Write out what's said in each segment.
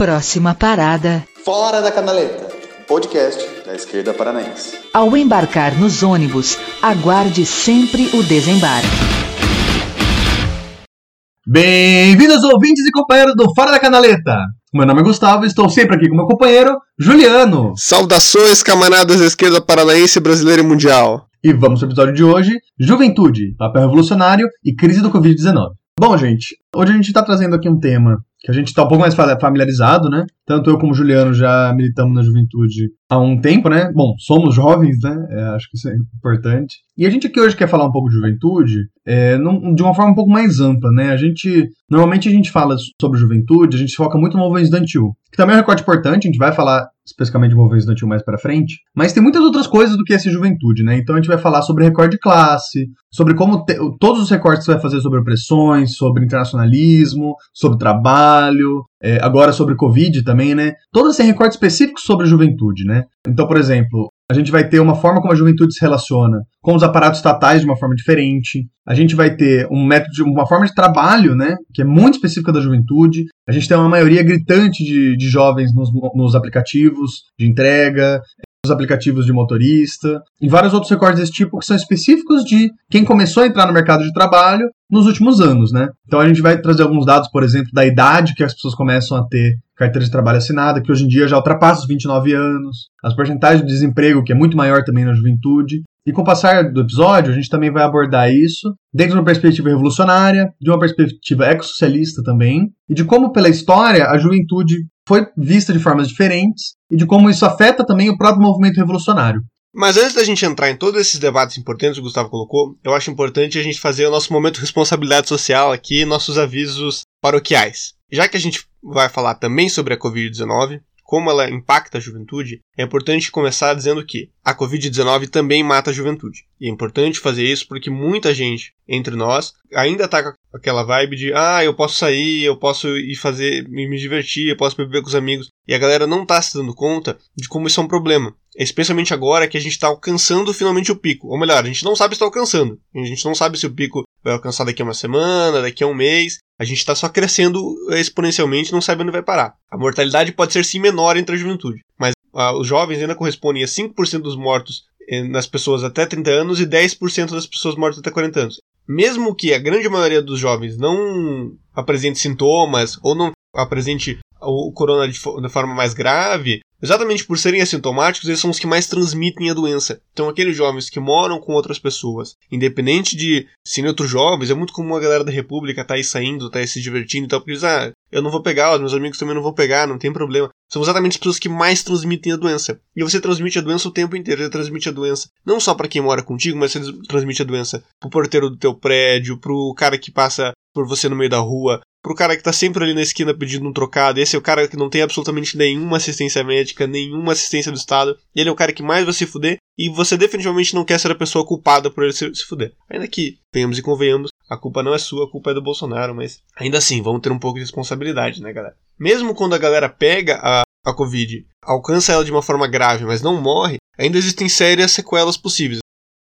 Próxima parada. Fora da Canaleta, podcast da esquerda paranaense. Ao embarcar nos ônibus, aguarde sempre o desembarque. Bem-vindos ouvintes e companheiros do Fora da Canaleta. Meu nome é Gustavo e estou sempre aqui com meu companheiro Juliano. Saudações, camaradas da esquerda paranaense, brasileira e mundial. E vamos para o episódio de hoje: Juventude, papel revolucionário e crise do Covid-19. Bom, gente, hoje a gente está trazendo aqui um tema que a gente está um pouco mais familiarizado, né? Tanto eu como o Juliano já militamos na juventude há um tempo, né? Bom, somos jovens, né? É, acho que isso é importante. E a gente aqui hoje quer falar um pouco de juventude é, num, de uma forma um pouco mais ampla, né? A gente, normalmente a gente fala sobre juventude, a gente foca muito no movimento estudantil, que também é um recorte importante, a gente vai falar especificamente de movimento estudantil mais para frente, mas tem muitas outras coisas do que essa juventude, né? Então a gente vai falar sobre recorde de classe, sobre como te, todos os recortes que você vai fazer sobre opressões, sobre internacionalismo, sobre trabalho, é, agora sobre Covid também, né? Todos esses recortes específicos sobre a juventude, né? Então, por exemplo, a gente vai ter uma forma como a juventude se relaciona com os aparatos estatais de uma forma diferente. A gente vai ter um método, uma forma de trabalho, né, que é muito específica da juventude. A gente tem uma maioria gritante de, de jovens nos, nos aplicativos de entrega, nos aplicativos de motorista, e vários outros recortes desse tipo que são específicos de quem começou a entrar no mercado de trabalho nos últimos anos, né? Então a gente vai trazer alguns dados, por exemplo, da idade que as pessoas começam a ter carteira de trabalho assinada, que hoje em dia já ultrapassa os 29 anos, as porcentagens de desemprego, que é muito maior também na juventude. E com o passar do episódio, a gente também vai abordar isso dentro de uma perspectiva revolucionária, de uma perspectiva ecossocialista também, e de como, pela história, a juventude foi vista de formas diferentes e de como isso afeta também o próprio movimento revolucionário. Mas antes da gente entrar em todos esses debates importantes que o Gustavo colocou, eu acho importante a gente fazer o nosso momento de responsabilidade social aqui, nossos avisos paroquiais. Já que a gente vai falar também sobre a Covid-19, como ela impacta a juventude, é importante começar dizendo que a Covid-19 também mata a juventude. E é importante fazer isso porque muita gente entre nós ainda tá com aquela vibe de ah, eu posso sair, eu posso ir fazer, me divertir, eu posso beber com os amigos. E a galera não tá se dando conta de como isso é um problema. Especialmente agora que a gente está alcançando finalmente o pico. Ou melhor, a gente não sabe se está alcançando. A gente não sabe se o pico vai alcançar daqui a uma semana, daqui a um mês. A gente está só crescendo exponencialmente, não sabe onde vai parar. A mortalidade pode ser sim menor entre a juventude, mas ah, os jovens ainda correspondem a 5% dos mortos eh, nas pessoas até 30 anos e 10% das pessoas mortas até 40 anos. Mesmo que a grande maioria dos jovens não apresente sintomas ou não apresente o corona de, de forma mais grave, Exatamente por serem assintomáticos, eles são os que mais transmitem a doença. Então, aqueles jovens que moram com outras pessoas, independente de serem outros jovens, é muito comum a galera da República estar tá aí saindo, tá aí se divertindo e tal, porque eles, ah, eu não vou pegar, os meus amigos também não vão pegar, não tem problema. São exatamente as pessoas que mais transmitem a doença. E você transmite a doença o tempo inteiro, você transmite a doença não só para quem mora contigo, mas você transmite a doença pro porteiro do teu prédio, pro cara que passa por você no meio da rua, pro cara que tá sempre ali na esquina pedindo um trocado. Esse é o cara que não tem absolutamente nenhuma assistência médica, nenhuma assistência do Estado. Ele é o cara que mais vai se fuder e você definitivamente não quer ser a pessoa culpada por ele se, se fuder. Ainda que, venhamos e convenhamos, a culpa não é sua, a culpa é do Bolsonaro, mas ainda assim, vamos ter um pouco de responsabilidade, né, galera? Mesmo quando a galera pega a, a Covid, alcança ela de uma forma grave, mas não morre, ainda existem sérias sequelas possíveis.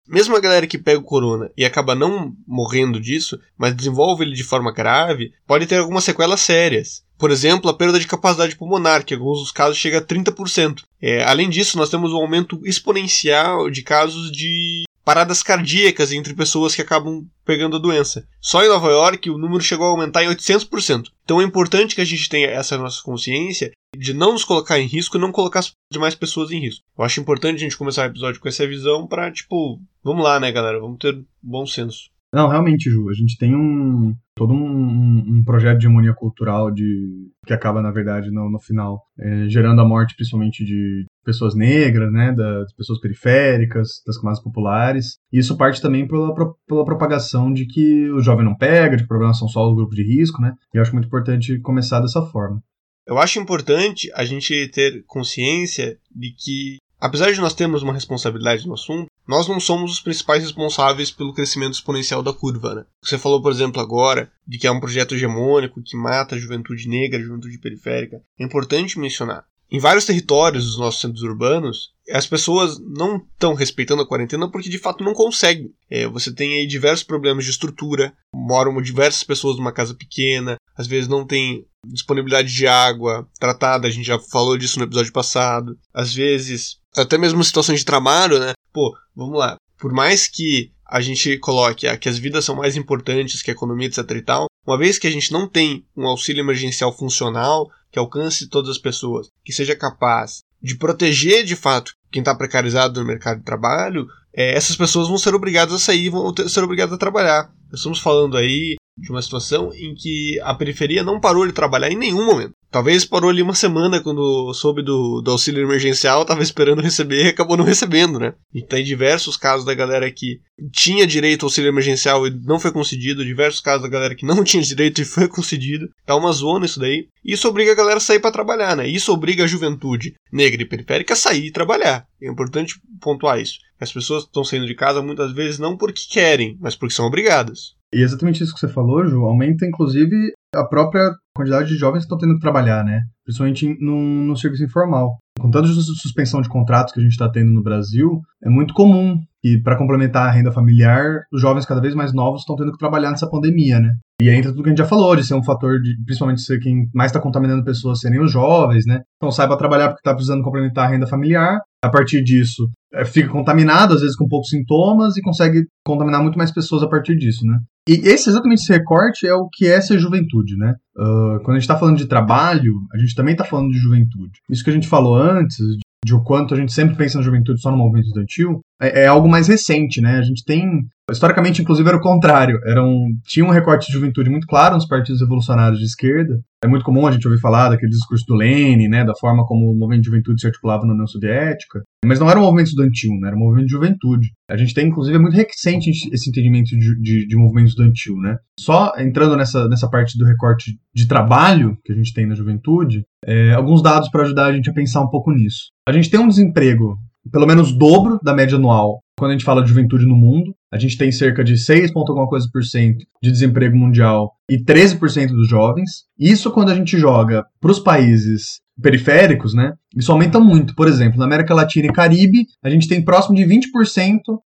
Mesmo a galera que pega o corona e acaba não morrendo disso, mas desenvolve ele de forma grave, pode ter algumas sequelas sérias. Por exemplo, a perda de capacidade pulmonar, que em alguns dos casos chega a 30%. É, além disso, nós temos um aumento exponencial de casos de paradas cardíacas entre pessoas que acabam pegando a doença. Só em Nova York o número chegou a aumentar em 800%. Então é importante que a gente tenha essa nossa consciência de não nos colocar em risco e não colocar as demais pessoas em risco. Eu acho importante a gente começar o episódio com essa visão para, tipo, vamos lá, né, galera? Vamos ter bom senso. Não, realmente, Ju, a gente tem um todo um, um projeto de harmonia cultural de que acaba, na verdade, no, no final, é, gerando a morte principalmente de pessoas negras, né, das pessoas periféricas, das camadas populares. E isso parte também pela, pela propagação de que o jovem não pega, de que problemas são só os grupos de risco, né? E eu acho muito importante começar dessa forma. Eu acho importante a gente ter consciência de que, apesar de nós termos uma responsabilidade no assunto, nós não somos os principais responsáveis pelo crescimento exponencial da curva. Né? Você falou, por exemplo, agora de que é um projeto hegemônico que mata a juventude negra, a juventude periférica. É importante mencionar. Em vários territórios dos nossos centros urbanos, as pessoas não estão respeitando a quarentena porque de fato não conseguem. É, você tem aí diversos problemas de estrutura, moram diversas pessoas numa casa pequena, às vezes não tem disponibilidade de água tratada, a gente já falou disso no episódio passado. Às vezes, até mesmo situações de trabalho, né? Pô, vamos lá. Por mais que a gente coloque ah, que as vidas são mais importantes que a economia, etc e tal, uma vez que a gente não tem um auxílio emergencial funcional que alcance todas as pessoas, que seja capaz de proteger de fato quem está precarizado no mercado de trabalho, é, essas pessoas vão ser obrigadas a sair, vão ter, ser obrigadas a trabalhar. Nós estamos falando aí de uma situação em que a periferia não parou de trabalhar em nenhum momento. Talvez parou ali uma semana quando soube do, do auxílio emergencial, estava esperando receber e acabou não recebendo, né? E tem diversos casos da galera que tinha direito ao auxílio emergencial e não foi concedido, diversos casos da galera que não tinha direito e foi concedido. Tá uma zona isso daí. Isso obriga a galera a sair para trabalhar, né? Isso obriga a juventude negra e periférica a sair e trabalhar. É importante pontuar isso. As pessoas estão saindo de casa muitas vezes não porque querem, mas porque são obrigadas. E exatamente isso que você falou, Ju, aumenta inclusive a própria quantidade de jovens que estão tendo que trabalhar, né? Principalmente no, no serviço informal. Com tanta suspensão de contratos que a gente está tendo no Brasil, é muito comum que, para complementar a renda familiar, os jovens cada vez mais novos estão tendo que trabalhar nessa pandemia, né? E aí entra tudo que a gente já falou, de ser um fator de, principalmente ser quem mais está contaminando pessoas serem os jovens, né? Então saiba trabalhar porque está precisando complementar a renda familiar. A partir disso, fica contaminado, às vezes com poucos sintomas, e consegue contaminar muito mais pessoas a partir disso, né? E esse exatamente esse recorte é o que é ser juventude, né? Uh, quando a gente está falando de trabalho, a gente também está falando de juventude. Isso que a gente falou antes, de o quanto a gente sempre pensa na juventude só no movimento estudantil, é, é, algo mais recente, né? A gente tem. Historicamente, inclusive, era o contrário. Era um, tinha um recorte de juventude muito claro nos partidos revolucionários de esquerda. É muito comum a gente ouvir falar daquele discurso do Lenin, né? Da forma como o movimento de juventude se articulava na União Soviética. Mas não era um movimento estudantil, né? Era um movimento de juventude. A gente tem, inclusive, é muito recente esse entendimento de, de, de movimento estudantil, né? Só entrando nessa, nessa parte do recorte de trabalho que a gente tem na juventude, é, alguns dados para ajudar a gente a pensar um pouco nisso. A gente tem um desemprego pelo menos dobro da média anual quando a gente fala de juventude no mundo. A gente tem cerca de 6, alguma coisa por cento de desemprego mundial e 13% dos jovens. Isso quando a gente joga para os países periféricos, né? Isso aumenta muito. Por exemplo, na América Latina e Caribe, a gente tem próximo de 20%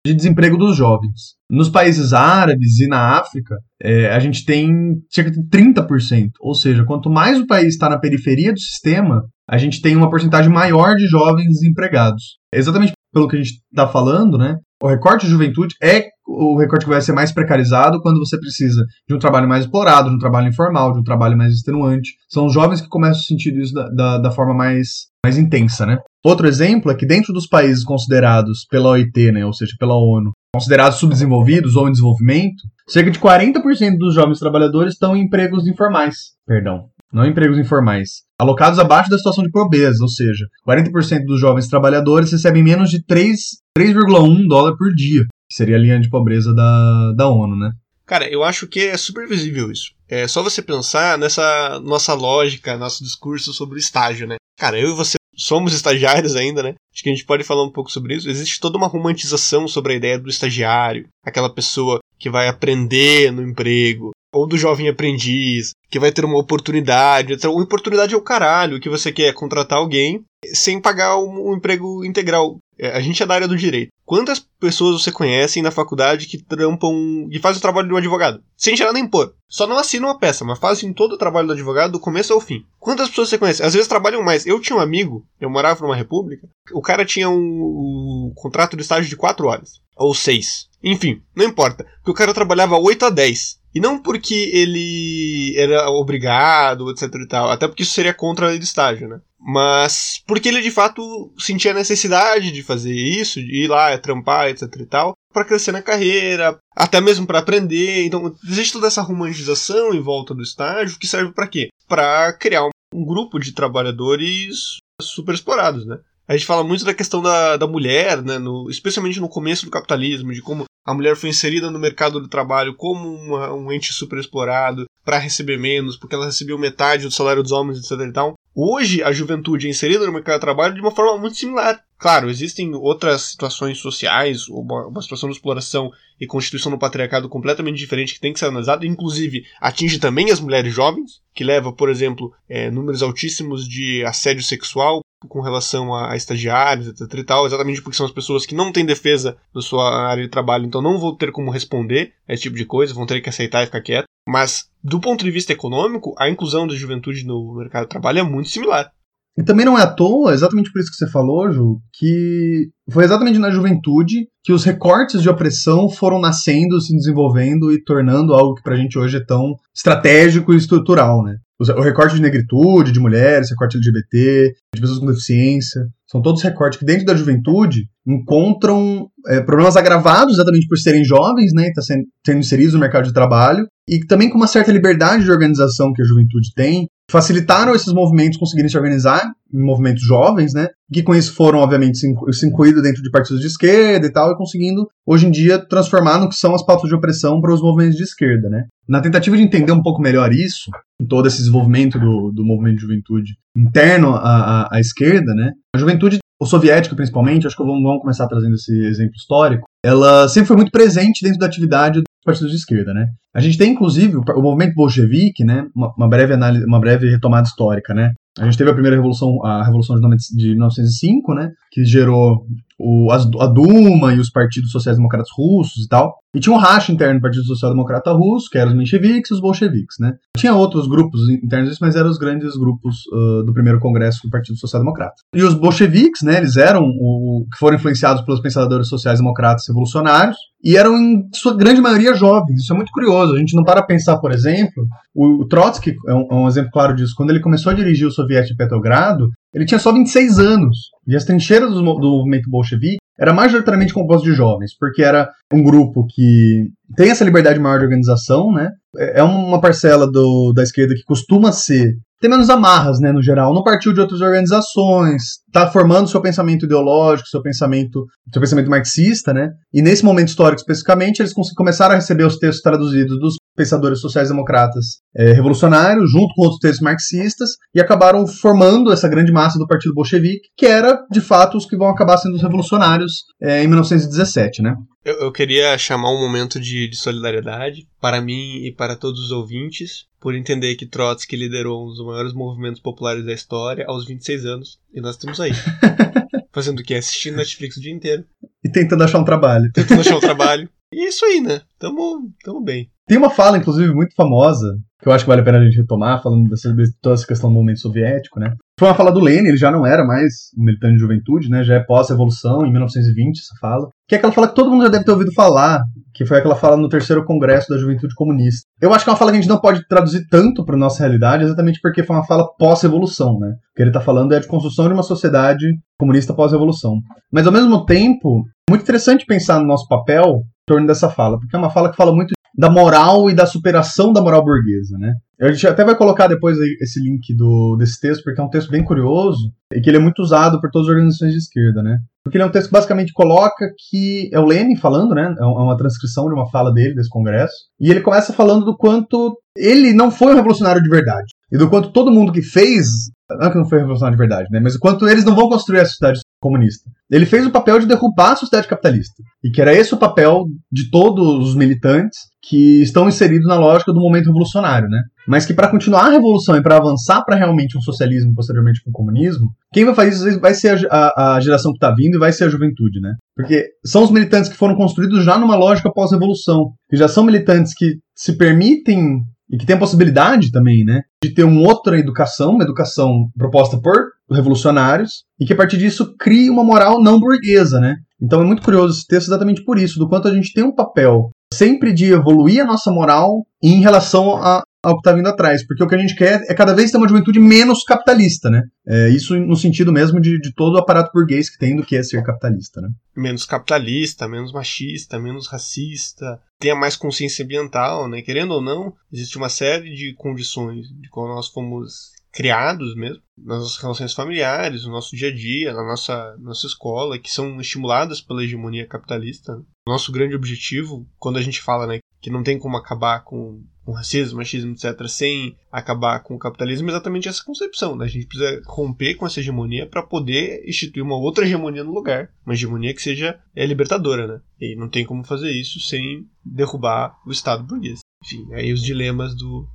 de desemprego dos jovens. Nos países árabes e na África, é, a gente tem cerca de 30%. Ou seja, quanto mais o país está na periferia do sistema, a gente tem uma porcentagem maior de jovens desempregados. Exatamente pelo que a gente está falando, né? O recorte de juventude é o recorte que vai ser mais precarizado quando você precisa de um trabalho mais explorado, de um trabalho informal, de um trabalho mais extenuante. São os jovens que começam a sentir isso da, da, da forma mais, mais intensa, né? Outro exemplo é que dentro dos países considerados pela OIT, né, ou seja, pela ONU, considerados subdesenvolvidos ou em desenvolvimento, cerca de 40% dos jovens trabalhadores estão em empregos informais. Perdão, não empregos informais, alocados abaixo da situação de pobreza, ou seja, 40% dos jovens trabalhadores recebem menos de 3,1 dólar por dia, que seria a linha de pobreza da, da ONU, né? Cara, eu acho que é super visível isso. É só você pensar nessa nossa lógica, nosso discurso sobre o estágio, né? Cara, eu e você somos estagiários ainda, né? Acho que a gente pode falar um pouco sobre isso. Existe toda uma romantização sobre a ideia do estagiário, aquela pessoa que vai aprender no emprego, ou do jovem aprendiz, que vai ter uma oportunidade. Então, oportunidade é o caralho, que você quer contratar alguém sem pagar um, um emprego integral. É, a gente é da área do direito. Quantas pessoas você conhece na faculdade que trampam e fazem o trabalho de um advogado? Sem tirar nem pôr. Só não assinam uma peça, mas fazem todo o trabalho do advogado do começo ao fim. Quantas pessoas você conhece? Às vezes trabalham mais. Eu tinha um amigo, eu morava numa república, o cara tinha um, um contrato de estágio de 4 horas. Ou 6. Enfim, não importa. Porque o cara trabalhava 8 a 10. E não porque ele era obrigado, etc e tal, até porque isso seria contra a lei do estágio, né? Mas porque ele de fato sentia a necessidade de fazer isso, de ir lá, trampar, etc e tal, para crescer na carreira, até mesmo para aprender. Então, existe toda essa romantização em volta do estágio que serve para quê? Para criar um, grupo de trabalhadores super explorados, né? A gente fala muito da questão da, da mulher, né, no, especialmente no começo do capitalismo, de como a mulher foi inserida no mercado do trabalho como uma, um ente super explorado para receber menos, porque ela recebeu metade do salário dos homens, etc. E tal. Hoje, a juventude é inserida no mercado de trabalho de uma forma muito similar. Claro, existem outras situações sociais, uma, uma situação de exploração e constituição do patriarcado completamente diferente que tem que ser analisada, inclusive atinge também as mulheres jovens, que leva, por exemplo, é, números altíssimos de assédio sexual com relação a, a estagiários, etc e tal, exatamente porque são as pessoas que não têm defesa na sua área de trabalho, então não vão ter como responder a esse tipo de coisa, vão ter que aceitar e ficar quieto. Mas, do ponto de vista econômico, a inclusão da juventude no mercado de trabalho é muito similar. E também não é à toa, exatamente por isso que você falou, Ju, que foi exatamente na juventude que os recortes de opressão foram nascendo, se desenvolvendo e tornando algo que pra gente hoje é tão estratégico e estrutural, né? O recorte de negritude, de mulheres, recorte LGBT, de pessoas com deficiência, são todos recortes que dentro da juventude encontram é, problemas agravados exatamente por serem jovens, né, tá sendo, sendo inseridos no mercado de trabalho, e também com uma certa liberdade de organização que a juventude tem, facilitaram esses movimentos conseguirem se organizar em movimentos jovens, né? Que com isso foram, obviamente, se incluídos dentro de partidos de esquerda e tal, e conseguindo, hoje em dia, transformar no que são as pautas de opressão para os movimentos de esquerda, né? Na tentativa de entender um pouco melhor isso, todo esse desenvolvimento do, do movimento de juventude interno à, à, à esquerda, né? A juventude soviética principalmente, acho que vamos, vamos começar trazendo esse exemplo histórico, ela sempre foi muito presente dentro da atividade dos partidos de esquerda, né? A gente tem, inclusive, o, movimento bolchevique, né? Uma, uma, breve análise, uma breve retomada histórica, né? A gente teve a primeira revolução, a revolução de 1905, né? Que gerou o, a Duma e os partidos sociais-democratas russos e tal. E tinha um racha interno do Partido Social Democrata Russo, que eram os mencheviques e os bolcheviques, né? Tinha outros grupos internos, mas eram os grandes grupos uh, do primeiro congresso do Partido Social Democrata. E os bolcheviques, né, eles eram o que foram influenciados pelos pensadores sociais-democratas revolucionários e eram em sua grande maioria jovens. Isso é muito curioso. A gente não para pensar, por exemplo, o, Trotsky é um, é um exemplo claro disso. Quando ele começou a dirigir o soviético de Petrogrado, ele tinha só 26 anos. E as trincheiras do, do movimento bolchevique era majoritariamente composto de jovens, porque era um grupo que tem essa liberdade maior de organização, né? É, é uma parcela do, da esquerda que costuma ser tem menos amarras, né, no geral. Não partiu de outras organizações, está formando seu pensamento ideológico, seu pensamento, seu pensamento marxista, né? E nesse momento histórico especificamente, eles começaram a receber os textos traduzidos dos pensadores sociais-democratas é, revolucionários, junto com outros textos marxistas, e acabaram formando essa grande massa do Partido Bolchevique, que era, de fato, os que vão acabar sendo os revolucionários é, em 1917, né? Eu, eu, queria chamar um momento de, de, solidariedade para mim e para todos os ouvintes, por entender que Trotsky liderou um dos maiores movimentos populares da história aos 26 anos, e nós estamos aí. Fazendo o quê? Assistindo Netflix o dia inteiro. E tentando achar um trabalho. Tentando achar um trabalho. E é isso aí, né? Tamo, tamo bem. Tem uma fala, inclusive, muito famosa, que eu acho que vale a pena a gente retomar, falando dessa, de toda essa questão do momento soviético, né? Foi uma fala do Lenin, ele já não era mais um militante de juventude, né? Já é pós-revolução, em 1920, essa fala. Que é aquela fala que todo mundo já deve ter ouvido falar, que foi aquela fala no terceiro congresso da juventude comunista. Eu acho que é uma fala que a gente não pode traduzir tanto para nossa realidade, exatamente porque foi uma fala pós-revolução, né? O que ele está falando é de construção de uma sociedade comunista pós-revolução. Mas ao mesmo tempo, muito interessante pensar no nosso papel em torno dessa fala, porque é uma fala que fala muito da moral e da superação da moral burguesa, né? A gente até vai colocar depois esse link do, desse texto, porque é um texto bem curioso e que ele é muito usado por todas as organizações de esquerda, né? Porque ele é um texto que basicamente coloca que é o Lenin falando, né? É, é uma transcrição de uma fala dele desse congresso. E ele começa falando do quanto ele não foi um revolucionário de verdade. E do quanto todo mundo que fez. Não que não foi revolucionário de verdade, né? Mas o quanto eles não vão construir a sociedade comunista. Ele fez o papel de derrubar a sociedade capitalista. E que era esse o papel de todos os militantes que estão inseridos na lógica do momento revolucionário, né? Mas que para continuar a revolução e para avançar para realmente um socialismo, posteriormente com um comunismo, quem vai fazer isso vai ser a, a, a geração que está vindo e vai ser a juventude, né? Porque são os militantes que foram construídos já numa lógica pós-revolução, que já são militantes que se permitem e que tem a possibilidade também, né, de ter uma outra educação, uma educação proposta por revolucionários, e que a partir disso crie uma moral não burguesa, né? Então é muito curioso esse texto exatamente por isso, do quanto a gente tem um papel sempre de evoluir a nossa moral em relação a, ao que está vindo atrás, porque o que a gente quer é cada vez ter uma juventude menos capitalista, né? É, isso no sentido mesmo de, de todo o aparato burguês que tem do que é ser capitalista, né? Menos capitalista, menos machista, menos racista, tenha mais consciência ambiental, né? Querendo ou não, existe uma série de condições de qual nós fomos criados mesmo, nas nossas relações familiares, no nosso dia a dia, na nossa, nossa escola, que são estimuladas pela hegemonia capitalista. Nosso grande objetivo, quando a gente fala né, que não tem como acabar com com racismo, machismo, etc., sem acabar com o capitalismo, é exatamente essa concepção. Né? A gente precisa romper com essa hegemonia para poder instituir uma outra hegemonia no lugar. Uma hegemonia que seja é, libertadora, né? E não tem como fazer isso sem derrubar o Estado burguês. Enfim, aí os dilemas do,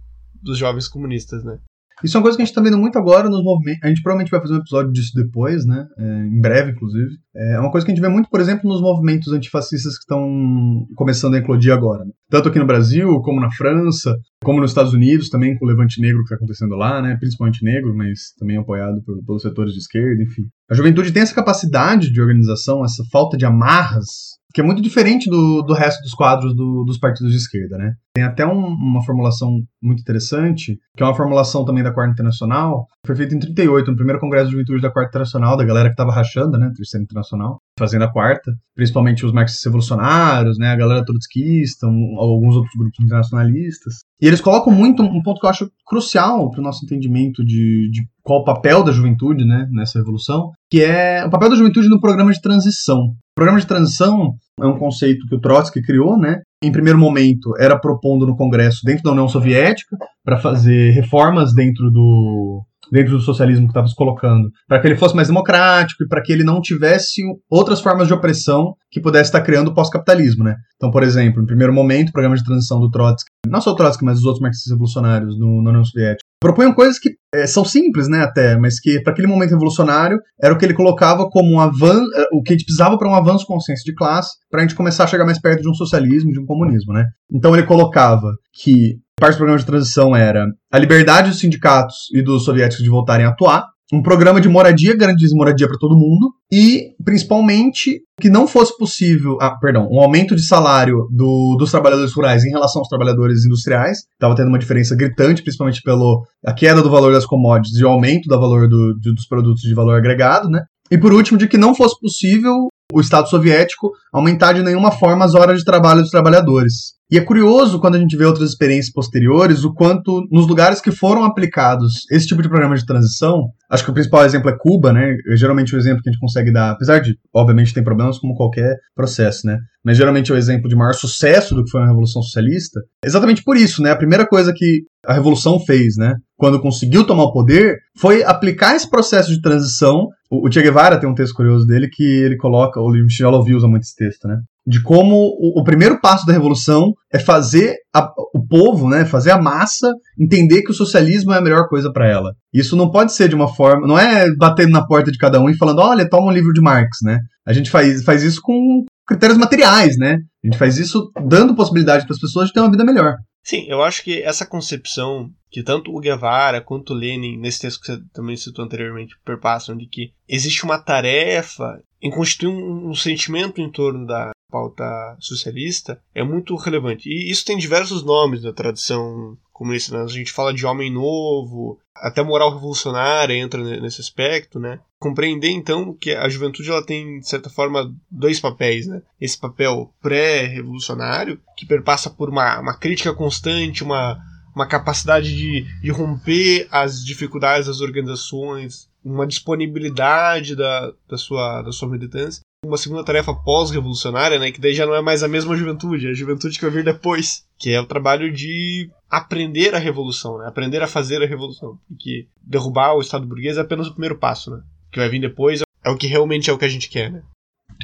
dos jovens comunistas, né? Isso é uma coisa que a gente está vendo muito agora nos movimentos. A gente provavelmente vai fazer um episódio disso depois, né? É, em breve, inclusive. É uma coisa que a gente vê muito, por exemplo, nos movimentos antifascistas que estão começando a eclodir agora. Né? Tanto aqui no Brasil, como na França, como nos Estados Unidos, também com o levante negro que está acontecendo lá, né? Principalmente negro, mas também apoiado por, pelos setores de esquerda, enfim. A juventude tem essa capacidade de organização, essa falta de amarras que é muito diferente do, do resto dos quadros do, dos partidos de esquerda, né? Tem até um, uma formulação muito interessante, que é uma formulação também da Quarta Internacional, foi feita em 38, no primeiro Congresso de Juventude da Quarta Internacional, da galera que estava rachando, né, Terceira Internacional, fazendo a Quarta, principalmente os marxistas revolucionários, né, a galera trotskista, um, alguns outros grupos internacionalistas. E eles colocam muito um ponto que eu acho crucial para o nosso entendimento de, de qual o papel da juventude né, nessa revolução, que é o papel da juventude no programa de transição. O programa de transição é um conceito que o Trotsky criou, né? Em primeiro momento, era propondo no Congresso, dentro da União Soviética, para fazer reformas dentro do, dentro do socialismo que estava se colocando, para que ele fosse mais democrático e para que ele não tivesse outras formas de opressão que pudesse estar criando o pós-capitalismo, né? Então, por exemplo, no primeiro momento, o programa de transição do Trotsky, não só o Trotsky, mas os outros marxistas revolucionários no, na União Soviética, propunham coisas que é, são simples, né, até, mas que para aquele momento revolucionário era o que ele colocava como um avanço, é, o que a gente precisava para um avanço consciência de classe, para a gente começar a chegar mais perto de um socialismo, de um comunismo, né? Então ele colocava que parte do programa de transição era a liberdade dos sindicatos e dos soviéticos de voltarem a atuar, um programa de moradia, garantia moradia para todo mundo, e principalmente que não fosse possível, ah, perdão, um aumento de salário do, dos trabalhadores rurais em relação aos trabalhadores industriais, estava tendo uma diferença gritante, principalmente pelo a queda do valor das commodities e o aumento do valor do, dos produtos de valor agregado, né? E por último, de que não fosse possível o Estado soviético aumentar de nenhuma forma as horas de trabalho dos trabalhadores. E é curioso quando a gente vê outras experiências posteriores o quanto nos lugares que foram aplicados esse tipo de programa de transição, acho que o principal exemplo é Cuba, né? Geralmente o exemplo que a gente consegue dar, apesar de, obviamente, tem problemas como qualquer processo, né? Mas geralmente é o exemplo de maior sucesso do que foi a Revolução Socialista. Exatamente por isso, né? A primeira coisa que a Revolução fez, né? Quando conseguiu tomar o poder, foi aplicar esse processo de transição. O, Che Guevara tem um texto curioso dele que ele coloca, o Michel Louvi usa muito esse texto, né? de como o, o, primeiro passo da revolução é fazer a, o povo, né, fazer a massa entender que o socialismo é a melhor coisa para ela. Isso não pode ser de uma forma, não é batendo na porta de cada um e falando, olha, toma um livro de Marx, né? A gente faz, faz isso com critérios materiais, né? A gente faz isso dando possibilidade para as pessoas de ter uma vida melhor. Sim, eu acho que essa concepção que tanto o Guevara quanto o Lenin, nesse texto que você também citou anteriormente, perpassam de que existe uma tarefa em constituir um, um sentimento em torno da pauta socialista é muito relevante. E isso tem diversos nomes na tradição comunista. Né? A gente fala de homem novo, até moral revolucionária entra nesse aspecto, né? Compreender então que a juventude ela tem de certa forma dois papéis, né? Esse papel pré-revolucionário que perpassa por uma, uma crítica constante, uma uma capacidade de, de romper as dificuldades das organizações, uma disponibilidade da, da, sua, da sua militância. Uma segunda tarefa pós-revolucionária, né, que daí já não é mais a mesma juventude, é a juventude que vai vir depois, que é o trabalho de aprender a revolução, né, aprender a fazer a revolução. Porque derrubar o Estado burguês é apenas o primeiro passo, né, o que vai vir depois é o que realmente é o que a gente quer, né.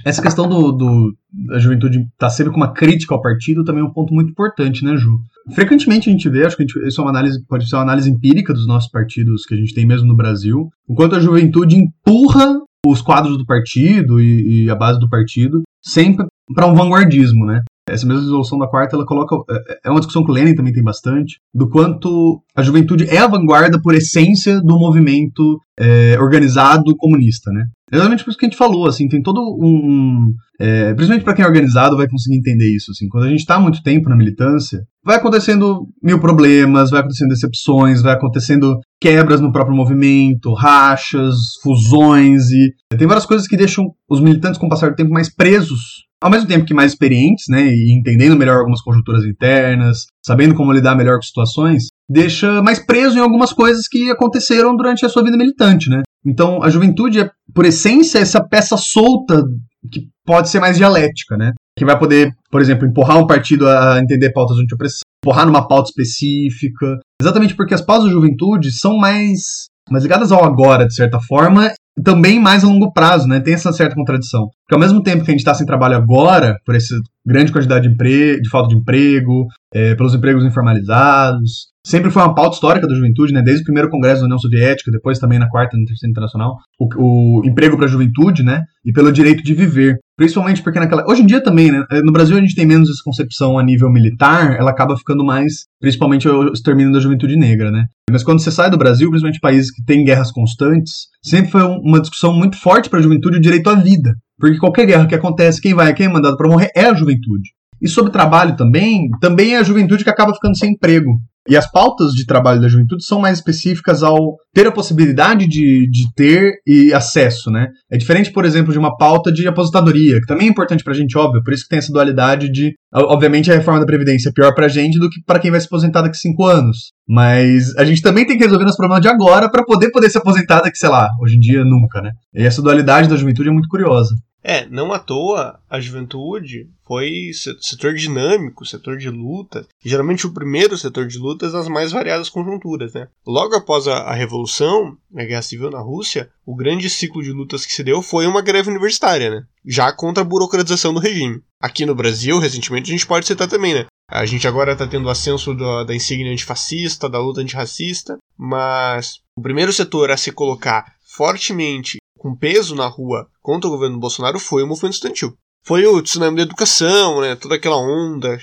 Essa questão do, do da juventude estar tá sempre com uma crítica ao partido também é um ponto muito importante, né, Ju? Frequentemente a gente vê, acho que gente, isso é uma análise, pode ser uma análise empírica dos nossos partidos que a gente tem mesmo no Brasil, enquanto a juventude empurra os quadros do partido e, e a base do partido sempre para um vanguardismo, né? Essa mesma resolução da quarta, ela coloca. É, é uma discussão que o Lenin também tem bastante, do quanto a juventude é a vanguarda por essência do movimento é, organizado comunista, né? Exatamente por isso que a gente falou, assim, tem todo um. é, principalmente para quem é organizado vai conseguir entender isso, assim. Quando a gente está muito tempo na militância, vai acontecendo mil problemas, vai acontecendo decepções, vai acontecendo quebras no próprio movimento, rachas, fusões e tem várias coisas que deixam os militantes com o passar do tempo mais presos ao mesmo tempo que mais experientes, né, e entendendo melhor algumas conjunturas internas, sabendo como lidar melhor com situações, deixa mais preso em algumas coisas que aconteceram durante a sua vida militante, né? Então, a juventude é, por essência, essa peça solta que pode ser mais dialética, né? que vai poder, por exemplo, empurrar um partido a entender pautas anti-opressão, empurrar numa pauta específica. Exatamente porque as pautas da juventude são mais, mais ligadas ao agora, de certa forma, e também mais a longo prazo, né? Tem essa certa contradição. Porque ao mesmo tempo que a gente está sem trabalho agora, por essa grande quantidade de, empre... de falta de emprego, é, pelos empregos informalizados, sempre foi uma pauta histórica da juventude, né? Desde o primeiro congresso da União Soviética, depois também na quarta na terceira internacional, o, o emprego para a juventude, né? E pelo direito de viver. Principalmente porque naquela. Hoje em dia também, né? No Brasil a gente tem menos essa concepção a nível militar, ela acaba ficando mais, principalmente o extermínio da juventude negra, né? Mas quando você sai do Brasil, principalmente países que têm guerras constantes, sempre foi uma discussão muito forte para a juventude o direito à vida. Porque qualquer guerra que acontece, quem vai, quem é mandado para morrer é a juventude. E sobre trabalho também, também é a juventude que acaba ficando sem emprego. E as pautas de trabalho da juventude são mais específicas ao ter a possibilidade de, de ter e acesso, né? É diferente, por exemplo, de uma pauta de aposentadoria, que também é importante pra gente, óbvio, por isso que tem essa dualidade de, obviamente, a reforma da Previdência é pior pra gente do que para quem vai se aposentar daqui cinco anos. Mas a gente também tem que resolver os problemas de agora para poder poder se aposentar daqui, sei lá, hoje em dia nunca, né? E essa dualidade da juventude é muito curiosa. É, não à toa a juventude foi setor dinâmico, setor de luta, geralmente o primeiro setor de lutas nas mais variadas conjunturas, né? Logo após a, a Revolução, a Guerra Civil na Rússia, o grande ciclo de lutas que se deu foi uma greve universitária, né? Já contra a burocratização do regime. Aqui no Brasil, recentemente, a gente pode citar também, né? A gente agora está tendo o ascenso da, da insígnia antifascista, da luta antirracista, mas o primeiro setor a se colocar fortemente com peso na rua contra o governo Bolsonaro foi o movimento estudantil. Foi o tsunami da educação, né? Toda aquela onda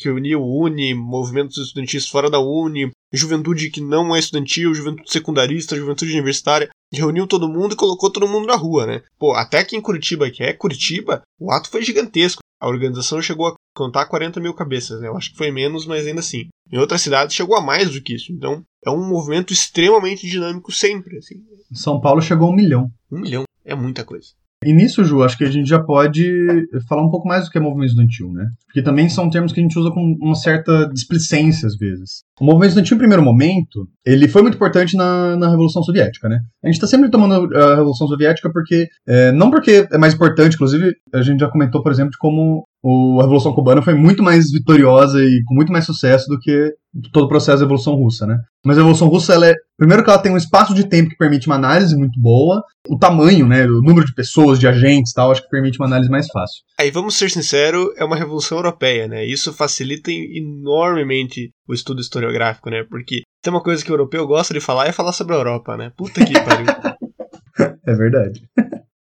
que uniu Uni, movimentos estudantis fora da Uni, juventude que não é estudantil, juventude secundarista, juventude universitária, reuniu todo mundo e colocou todo mundo na rua, né? Pô, até aqui em Curitiba, que é Curitiba, o ato foi gigantesco. A organização chegou a contar 40 mil cabeças, né? Eu acho que foi menos, mas ainda assim. Em outras cidades chegou a mais do que isso. Então, é um movimento extremamente dinâmico sempre, assim. São Paulo chegou a um milhão. Um milhão é muita coisa. E nisso, Ju, acho que a gente já pode falar um pouco mais do que é movimento estudantil, né? Porque também são termos que a gente usa com uma certa displicência às vezes. O movimento estudantil, em primeiro momento, ele foi muito importante na, na Revolução Soviética, né? A gente está sempre tomando a Revolução Soviética porque, é, não porque é mais importante, inclusive a gente já comentou, por exemplo, de como o, a Revolução Cubana foi muito mais vitoriosa e com muito mais sucesso do que todo o processo da Revolução Russa, né? Mas a Revolução Russa, ela é, primeiro que ela tem um espaço de tempo que permite uma análise muito boa, o tamanho, né, o número de pessoas, de agentes tal, acho que permite uma análise mais fácil. Aí, vamos ser sinceros, é uma revolução europeia, né? Isso facilita enormemente o estudo historiográfico, né? Porque tem uma coisa que o europeu gosta de falar é falar sobre a Europa, né? Puta que pariu. é verdade.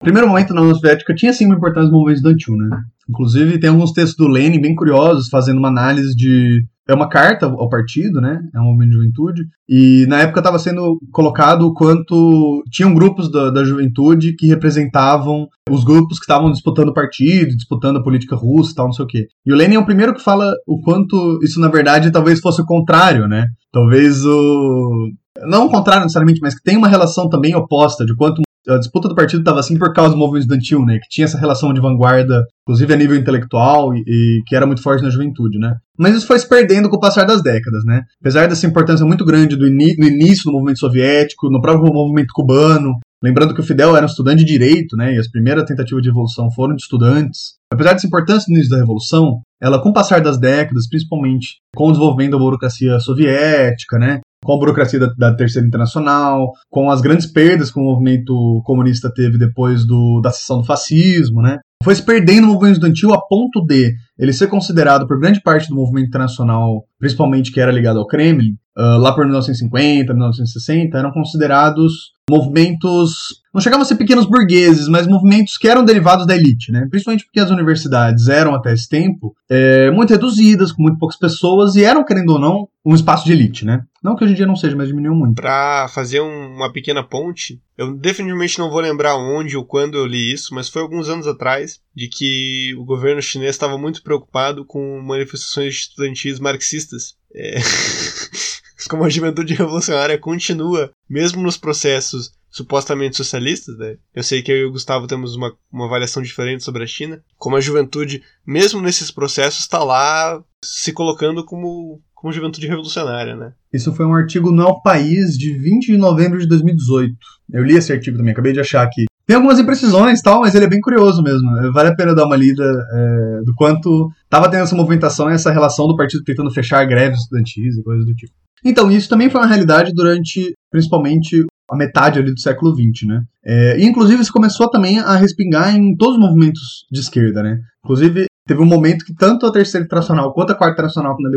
Primeiro momento na União Soviética tinha sim uma importância no movimento estudantil, né? Inclusive tem alguns textos do Lenin bem curiosos, fazendo uma análise de é uma carta ao partido, né? É um movimento de juventude. E na época estava sendo colocado o quanto tinham grupos da, da juventude que representavam os grupos que estavam disputando o partido, disputando a política russa e tal, não sei o quê. E o Lenin é o primeiro que fala o quanto isso, na verdade, talvez fosse o contrário, né? Talvez o. Não o contrário necessariamente, mas que tem uma relação também oposta de quanto a disputa do partido estava assim por causa do movimento estudantil, né? Que tinha essa relação de vanguarda, inclusive a nível intelectual, e, e, que era muito forte na juventude, né? Mas isso foi se perdendo com o passar das décadas, né? Apesar dessa importância muito grande do no início do movimento soviético, no próprio movimento cubano, lembrando que o Fidel era um estudante de direito, né? E as primeiras tentativas de revolução foram de estudantes. Apesar dessa importância no início da revolução, ela com o passar das décadas, principalmente com o desenvolvimento da burocracia soviética, né? Com a burocracia da, da, Terceira Internacional, com as grandes perdas que o movimento comunista teve depois do, da sessão do fascismo, né? Foi se perdendo o movimento estudantil a ponto de ele ser considerado por grande parte do movimento internacional, principalmente que era ligado ao Kremlin, uh, lá por 1950, 1960, eram considerados movimentos, não chegavam a ser pequenos burgueses, mas movimentos que eram derivados da elite, né? Principalmente porque as universidades eram até esse tempo é, muito reduzidas, com muito poucas pessoas e eram, querendo ou não, um espaço de elite, né? Não que hoje em dia não seja, mas diminuiu muito. Para fazer um, uma pequena ponte, eu definitivamente não vou lembrar onde ou quando eu li isso, mas foi alguns anos atrás, de que o governo chinês estava muito preocupado com manifestações estudantis marxistas. É... como a juventude revolucionária continua, mesmo nos processos supostamente socialistas, né? Eu sei que eu e o Gustavo temos uma, uma avaliação diferente sobre a China, como a juventude, mesmo nesses processos, está lá se colocando como, como juventude revolucionária, né? Isso foi um artigo no País de 20 de novembro de 2018. Eu li esse artigo também, acabei de achar aqui. Tem algumas imprecisões tal, mas ele é bem curioso mesmo. Vale a pena dar uma lida é, do quanto estava tendo essa movimentação e essa relação do partido tentando fechar greves estudantis e coisas do tipo. Então, isso também foi uma realidade durante, principalmente, a metade ali do século XX, né? É, e, inclusive, isso começou também a respingar em todos os movimentos de esquerda, né? Inclusive, teve um momento que tanto a terceira internacional quanto a quarta internacional, que na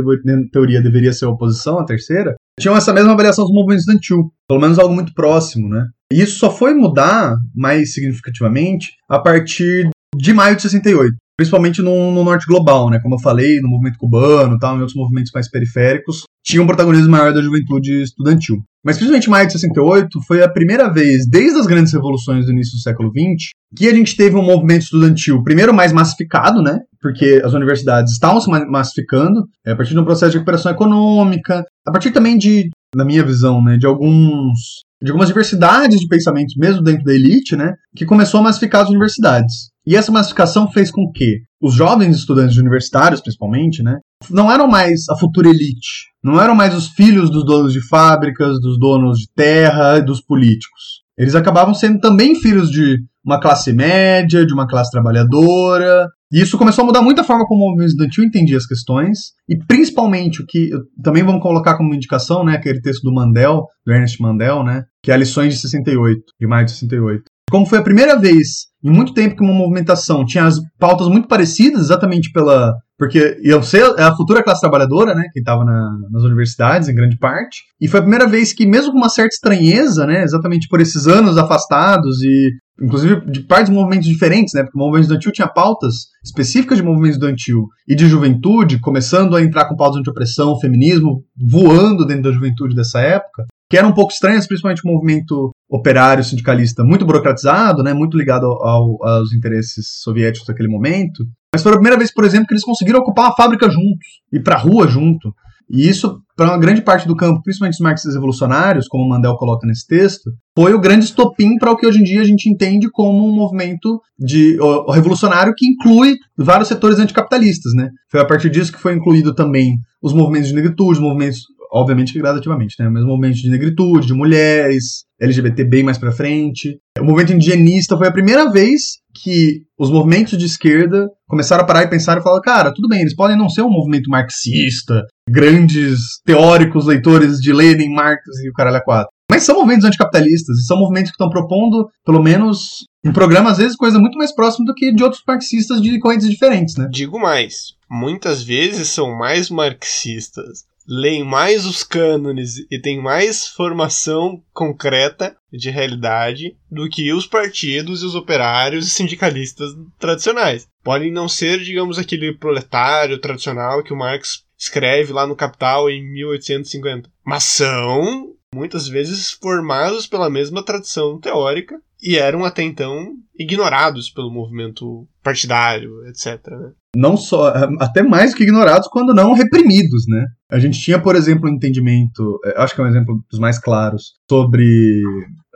teoria deveria ser a oposição à terceira, tinham essa mesma avaliação dos movimentos estudantil, pelo menos algo muito próximo, né? E isso só foi mudar mais significativamente a partir de maio de 68 principalmente no, no, norte global, né? Como eu falei, no movimento cubano, tal, em outros movimentos mais periféricos, tinha um protagonismo maior da juventude estudantil. Mas principalmente maio de 68 foi a primeira vez, desde as grandes revoluções do início do século XX, que a gente teve um movimento estudantil, primeiro mais massificado, né? Porque as universidades estavam se massificando, é, a partir de um processo de recuperação econômica, a partir também de, na minha visão, né, de alguns de algumas diversidades de pensamentos, mesmo dentro da elite, né, que começou a massificar as universidades. E essa massificação fez com que os jovens estudantes universitários, principalmente, né, não eram mais a futura elite, não eram mais os filhos dos donos de fábricas, dos donos de terra, dos políticos. Eles acabavam sendo também filhos de uma classe média, de uma classe trabalhadora. E isso começou a mudar muito a forma como o movimento estudantil entendia as questões, e principalmente o que também vamos colocar como indicação, né, aquele texto do Mandel, do Ernest Mandel, né, que é a Lições de 68, de maio de 68. Como foi a primeira vez em muito tempo que uma movimentação tinha as pautas muito parecidas, exatamente pela. Porque iam ser a futura classe trabalhadora, né? Que estava na, nas universidades, em grande parte. E foi a primeira vez que, mesmo com uma certa estranheza, né? Exatamente por esses anos afastados e. Inclusive de partes de movimentos diferentes, né? Porque o movimento estudantil tinha pautas específicas de movimento estudantil e de juventude, começando a entrar com pautas de opressão, feminismo, voando dentro da juventude dessa época que eram um pouco estranhas, principalmente o movimento operário sindicalista muito burocratizado, né, muito ligado ao, aos interesses soviéticos daquele momento. Mas foi a primeira vez, por exemplo, que eles conseguiram ocupar a fábrica juntos, ir para a rua junto. E isso, para uma grande parte do campo, principalmente os marxistas revolucionários, como o Mandel coloca nesse texto, foi o grande estopim para o que hoje em dia a gente entende como um movimento de revolucionário que inclui vários setores anticapitalistas, né? Foi a partir disso que foi incluído também os movimentos de negritude, os movimentos obviamente gradativamente, né? Mas movimento de negritude, de mulheres, LGBT bem mais pra frente. O movimento indigenista foi a primeira vez que os movimentos de esquerda começaram a parar e pensar e falar, cara, tudo bem, eles podem não ser um movimento marxista, grandes teóricos, leitores de Lenin, Marx e o caralho a quatro. Mas são movimentos anticapitalistas, e são movimentos que estão propondo, pelo menos, um programa, às vezes, coisa muito mais próxima do que de outros marxistas de correntes diferentes, né? Digo mais, muitas vezes são mais marxistas leem mais os cânones e têm mais formação concreta de realidade do que os partidos e os operários e sindicalistas tradicionais. Podem não ser, digamos, aquele proletário tradicional que o Marx escreve lá no Capital em 1850, mas são muitas vezes formados pela mesma tradição teórica e eram até então ignorados pelo movimento partidário, etc. Né? Não só, até mais que ignorados, quando não reprimidos, né? A gente tinha, por exemplo, um entendimento, é, acho que é um exemplo dos mais claros, sobre,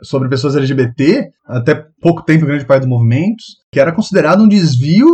sobre pessoas LGBT, até pouco tempo, grande parte dos movimentos, que era considerado um desvio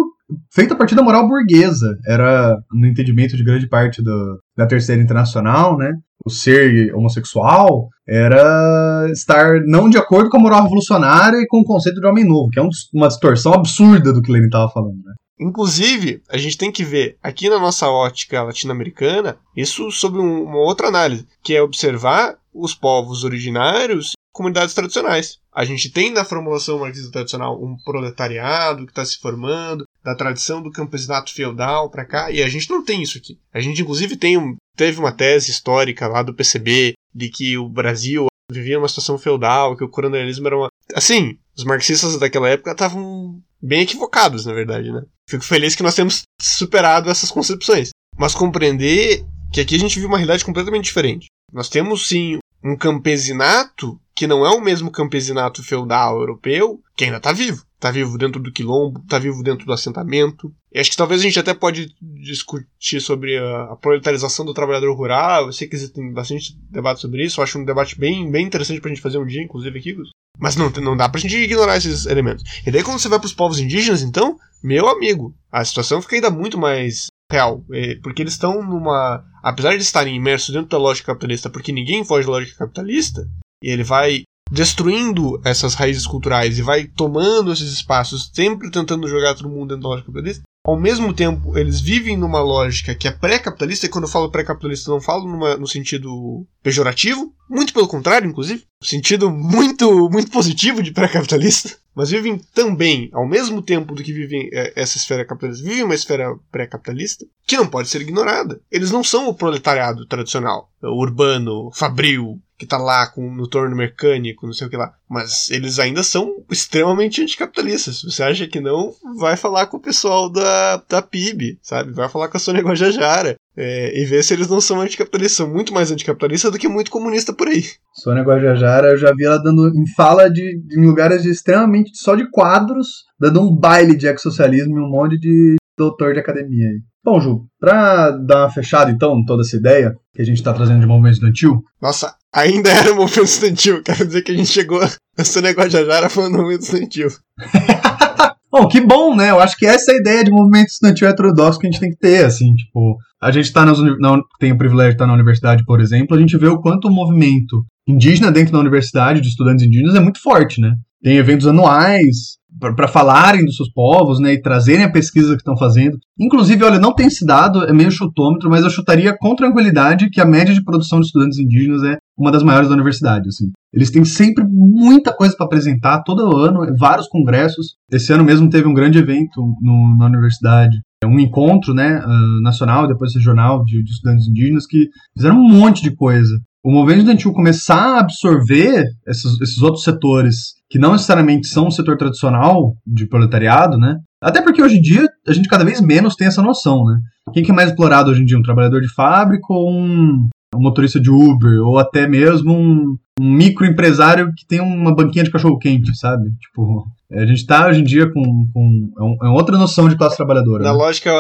feito a partir da moral burguesa. Era, no entendimento de grande parte do, da Terceira Internacional, né? O ser homossexual era estar não de acordo com a moral revolucionária e com o conceito de homem novo, que é um, uma distorção absurda do que Lenin estava falando, né? Inclusive, a gente tem que ver aqui na nossa ótica latino-americana isso sob um, uma outra análise, que é observar os povos originários comunidades tradicionais. A gente tem na formulação marxista tradicional um proletariado que está se formando, da tradição do campesinato feudal para cá, e a gente não tem isso aqui. A gente, inclusive, tem um, teve uma tese histórica lá do PCB de que o Brasil vivia uma situação feudal, que o coronelismo era uma. Assim, os marxistas daquela época estavam bem equivocados, na verdade, né? Fico feliz que nós temos superado essas concepções. Mas compreender que aqui a gente vive uma realidade completamente diferente. Nós temos sim um campesinato que não é o mesmo campesinato feudal europeu, que ainda está vivo. Está vivo dentro do quilombo, está vivo dentro do assentamento. E acho que talvez a gente até pode discutir sobre a, a proletarização do trabalhador rural. Eu sei que existem bastante debate sobre isso. Eu acho um debate bem, bem interessante a gente fazer um dia, inclusive aqui. Mas não, não dá pra gente ignorar esses elementos. E daí quando você vai para os povos indígenas, então, meu amigo, a situação fica ainda muito mais real. É, porque eles estão numa. Apesar de estarem imersos dentro da lógica capitalista, porque ninguém foge da lógica capitalista, e ele vai destruindo essas raízes culturais e vai tomando esses espaços, sempre tentando jogar todo mundo dentro da lógica capitalista, ao mesmo tempo eles vivem numa lógica que é pré-capitalista, e quando eu falo pré-capitalista não falo numa, no sentido pejorativo, muito pelo contrário, inclusive, no sentido muito, muito positivo de pré-capitalista, mas vivem também, ao mesmo tempo do que vivem é, essa esfera capitalista, vivem uma esfera pré-capitalista que não pode ser ignorada. Eles não são o proletariado tradicional, urbano, fabril, que tá lá com, no torno mecânico, não sei o que lá. Mas eles ainda são extremamente anticapitalistas. Você acha que não, vai falar com o pessoal da, da PIB, sabe? Vai falar com a Sônia Guajajara. É, e ver se eles não são anticapitalistas. São muito mais anticapitalistas do que muito comunista por aí. Sônia Guajajara, eu já vi ela dando em fala de, de em lugares de extremamente só de quadros, dando um baile de ex-socialismo e um monte de doutor de academia aí. Bom, Ju, pra dar uma fechada então, toda essa ideia que a gente tá trazendo de movimento estudantil. Nossa, ainda era movimento estudantil. Quero dizer que a gente chegou nesse negócio de Ajara falando do movimento estudantil. Bom, que bom, né? Eu acho que essa é a ideia de movimento estudantil heterodoxo que a gente tem que ter, assim, tipo, a gente tá nas, na, tem o privilégio de estar na universidade, por exemplo, a gente vê o quanto o movimento indígena dentro da universidade, de estudantes indígenas, é muito forte, né? Tem eventos anuais, para falarem dos seus povos, né, e trazerem a pesquisa que estão fazendo. Inclusive, olha, não tem esse dado, é meio chutômetro, mas eu chutaria com tranquilidade que a média de produção de estudantes indígenas é uma das maiores da universidade, assim. Eles têm sempre muita coisa para apresentar todo ano, vários congressos. Esse ano mesmo teve um grande evento no, na universidade, um encontro, né, uh, nacional depois regional de, de estudantes indígenas que fizeram um monte de coisa o movimento estudantil começar a absorver esses, esses outros setores que não necessariamente são o setor tradicional de proletariado, né? Até porque hoje em dia a gente cada vez menos tem essa noção, né? Quem que é mais explorado hoje em dia? Um trabalhador de fábrica ou um, um motorista de Uber? Ou até mesmo um, um microempresário que tem uma banquinha de cachorro-quente, sabe? Tipo, a gente tá hoje em dia com. com é, é outra noção de classe trabalhadora. Na né? lógica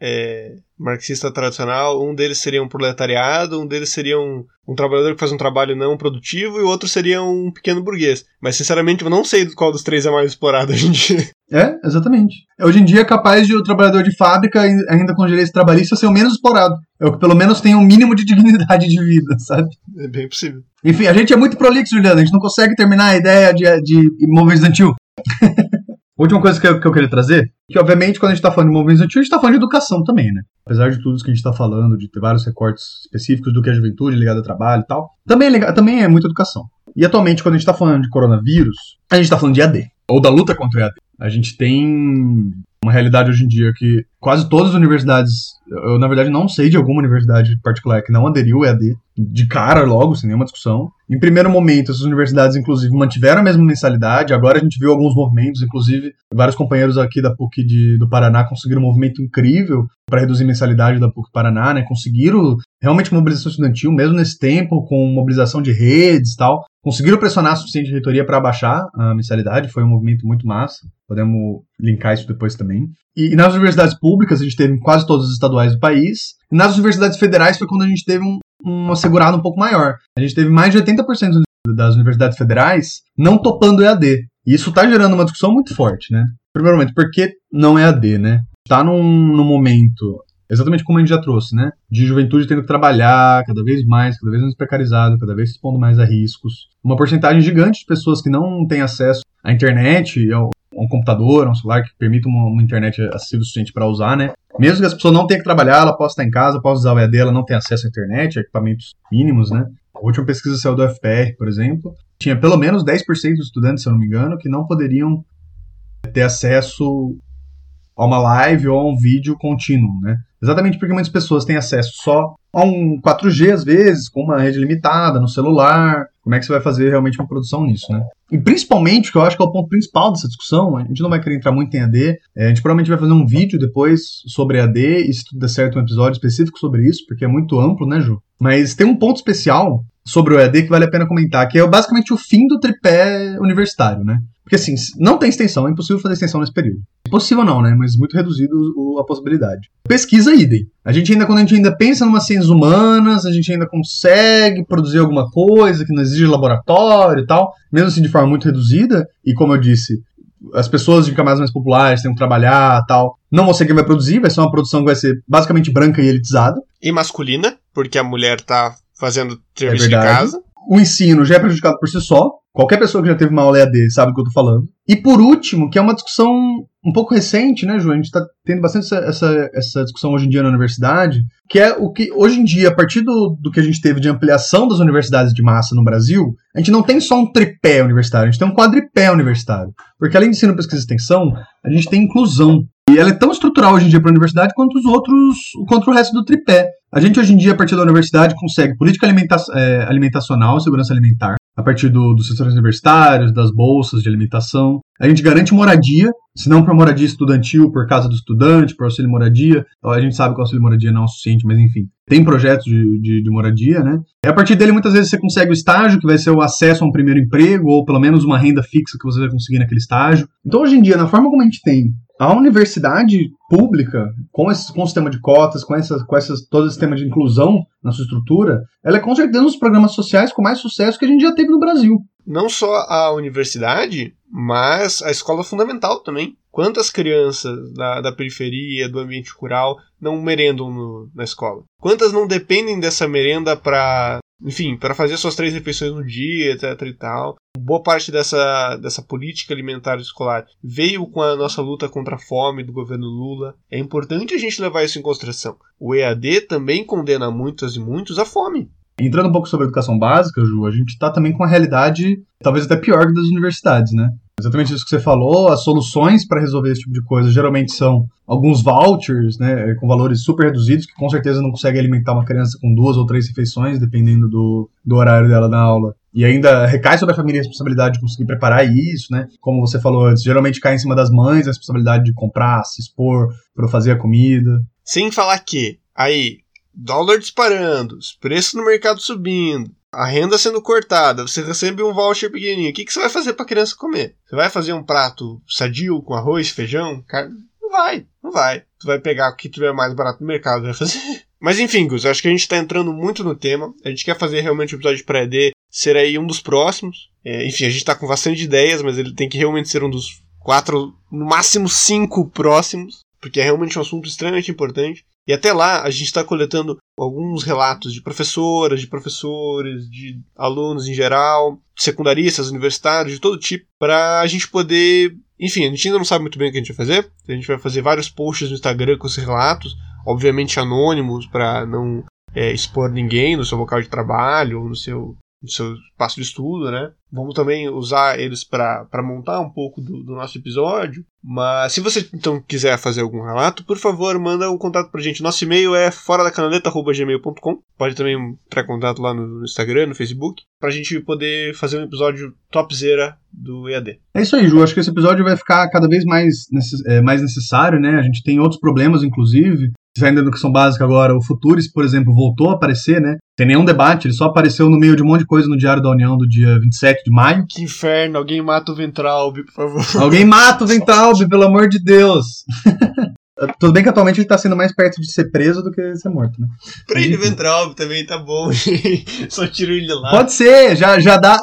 é, marxista tradicional, um deles seria um proletariado, um deles seria um, um trabalhador que faz um trabalho não produtivo e o outro seria um pequeno burguês. Mas sinceramente eu não sei qual dos três é mais explorado hoje em dia. É, exatamente. Hoje em dia é capaz de o trabalhador de fábrica, ainda com direitos trabalhistas, ser o menos explorado. É o que pelo menos tem um mínimo de dignidade de vida, sabe? É bem possível. Enfim, a gente é muito prolixo, Juliano. A gente não consegue terminar a ideia de, de estudantil. Última coisa que eu, que eu queria trazer, que obviamente quando a gente está falando de movimento estudantil, a gente está falando de educação também, né? Apesar de tudo que a gente está falando, de ter vários recortes específicos do que é a juventude ligado ao trabalho e tal, também é, legal, também é muita educação. E atualmente, quando a gente está falando de coronavírus, a gente está falando de AD, ou da luta contra o EAD. A gente tem uma realidade hoje em dia que quase todas as universidades, eu na verdade não sei de alguma universidade particular que não aderiu ao EAD de cara logo, sem nenhuma discussão. Em primeiro momento, essas universidades inclusive mantiveram a mesma mensalidade, agora a gente viu alguns movimentos, inclusive vários companheiros aqui da PUC de, do Paraná conseguiram um movimento incrível para reduzir a mensalidade da PUC Paraná, né? Conseguiram realmente mobilização estudantil, mesmo nesse tempo, com mobilização de redes tal. Conseguiram pressionar a suficiente reitoria para abaixar a mensalidade, foi um movimento muito massa. Podemos linkar isso depois também. E, e, nas universidades públicas, a gente teve quase todas as estaduais do país. E nas universidades federais foi quando a gente teve um, uma segurada um pouco maior. A gente teve mais de 80% das universidades federais não topando EAD. E isso está gerando uma discussão muito forte, né? Primeiramente, por que não EAD, né? Está num, num momento exatamente como a gente já trouxe, né? De juventude tendo que trabalhar cada vez mais, cada vez mais precarizado, cada vez se expondo mais a riscos. Uma porcentagem gigante de pessoas que não têm acesso à internet, ao, um computador, um celular que permita uma, uma internet acessível suficiente para usar, né? Mesmo que as pessoas não tenham que trabalhar, ela possa estar em casa, possa usar o EAD, ela não tem acesso à internet, equipamentos mínimos, né? A última pesquisa saiu do FPR, por exemplo, tinha pelo menos 10% dos estudantes, se eu não me engano, que não poderiam ter acesso a uma live ou a um vídeo contínuo, né? Exatamente porque muitas pessoas têm acesso só a um 4G às vezes, com uma rede limitada no celular. Como é que você vai fazer realmente uma produção nisso, né? E principalmente, que eu acho que é o ponto principal dessa discussão, a gente não vai querer entrar muito em AD, é, a gente provavelmente vai fazer um vídeo depois sobre AD, e se tudo der certo, um episódio específico sobre isso, porque é muito amplo, né, Ju? Mas tem um ponto especial sobre o EAD que vale a pena comentar, que é basicamente o fim do tripé universitário, né? Porque assim, não tem extensão, é impossível fazer extensão nesse período. Possível não, né? Mas muito reduzido a possibilidade. Pesquisa idem. A gente ainda, quando a gente ainda pensa em umas ciências humanas, a gente ainda consegue produzir alguma coisa que não exige laboratório e tal, mesmo assim de forma muito reduzida, e como eu disse, as pessoas de camadas mais populares têm que trabalhar tal. Não você que vai produzir, vai ser uma produção que vai ser basicamente branca e elitizada. E masculina, porque a mulher tá fazendo serviço é de casa. O ensino já é prejudicado por si só, Qualquer pessoa que já teve uma aula EAD sabe do que eu tô falando. E por último, que é uma discussão um pouco recente, né, Ju? A gente está tendo bastante essa, essa, essa, discussão hoje em dia na universidade, que é o que, hoje em dia, a partir do, do que a gente teve de ampliação das universidades de massa no Brasil, a gente não tem só um tripé universitário, a gente tem um quadripé universitário. Porque além de ensino, pesquisa e extensão, a gente tem inclusão. E ela é tão estrutural hoje em dia para a universidade quanto os outros, quanto o resto do tripé. A gente hoje em dia, a partir da universidade, consegue política alimenta é, alimentacional, segurança alimentar, a partir do, dos setores universitários, das bolsas de alimentação. A gente garante moradia, se não por moradia estudantil, por casa do estudante, por auxílio moradia. A gente sabe que o auxílio moradia não é o suficiente, mas enfim, tem projetos de, de, de, moradia, né? E a partir dele, muitas vezes, você consegue o estágio, que vai ser o acesso a um primeiro emprego, ou pelo menos uma renda fixa que você vai conseguir naquele estágio. Então, hoje em dia, na forma como a gente tem a universidade pública, com, esse, com o sistema de cotas, com, essas, com essas, todo o sistema de inclusão na sua estrutura, ela é com certeza um dos programas sociais com mais sucesso que a gente já teve no Brasil. Não só a universidade, mas a escola fundamental também. Quantas crianças da, da periferia, do ambiente rural, não merendam no, na escola? Quantas não dependem dessa merenda para enfim, para fazer suas três refeições no dia, etc e tal. Boa parte dessa, dessa política alimentar escolar veio com a nossa luta contra a fome do governo Lula. É importante a gente levar isso em consideração. O EAD também condena muitas e muitos à fome. Entrando um pouco sobre a educação básica, Ju, a gente está também com a realidade talvez até pior que das universidades, né? Exatamente isso que você falou, as soluções para resolver esse tipo de coisa geralmente são alguns vouchers, né, com valores super reduzidos, que com certeza não consegue alimentar uma criança com duas ou três refeições, dependendo do, do horário dela na aula. E ainda recai sobre a família a responsabilidade de conseguir preparar isso, né? Como você falou antes, geralmente cai em cima das mães a responsabilidade de comprar, se expor para fazer a comida. Sem falar que, aí, dólar disparando, os preços no mercado subindo, a renda sendo cortada, você recebe um voucher pequenininho. O que, que você vai fazer para a criança comer? Você vai fazer um prato sadio com arroz, feijão, carne? Não vai, não vai. Tu vai pegar o que tiver mais barato no mercado vai fazer. Mas enfim, Gus, acho que a gente está entrando muito no tema. A gente quer fazer realmente um episódio pré-D, ser aí um dos próximos. É, enfim, a gente está com bastante ideias, mas ele tem que realmente ser um dos quatro, no máximo cinco próximos, porque é realmente um assunto extremamente importante. E até lá a gente está coletando alguns relatos de professoras, de professores, de alunos em geral, secundaristas, universitários, de todo tipo, para a gente poder. Enfim, a gente ainda não sabe muito bem o que a gente vai fazer. A gente vai fazer vários posts no Instagram com esses relatos, obviamente anônimos, para não é, expor ninguém no seu local de trabalho ou no seu no seu espaço de estudo, né? Vamos também usar eles para montar um pouco do, do, nosso episódio. Mas se você então quiser fazer algum relato, por favor, manda um contato pra gente. Nosso e-mail é fora da. Pode também entrar em contato lá no Instagram, no Facebook, pra gente poder fazer um episódio topzera do EAD. É isso aí, Ju. Acho que esse episódio vai ficar cada vez mais, necess é, mais necessário, né? A gente tem outros problemas, inclusive saindo da educação básica agora, o Futuris, por exemplo, voltou a aparecer, né? Tem nenhum debate, ele só apareceu no meio de um monte de coisa no Diário da União do dia 27 de maio. Que inferno, alguém mata o Ventralbe, por favor. Alguém mata o Ventralbe, pelo amor de Deus. Tudo bem que atualmente ele tá sendo mais perto de ser preso do que ser morto, né? Prende o Ventralbe também, tá bom. só tiro ele lá. Pode ser, já, já dá.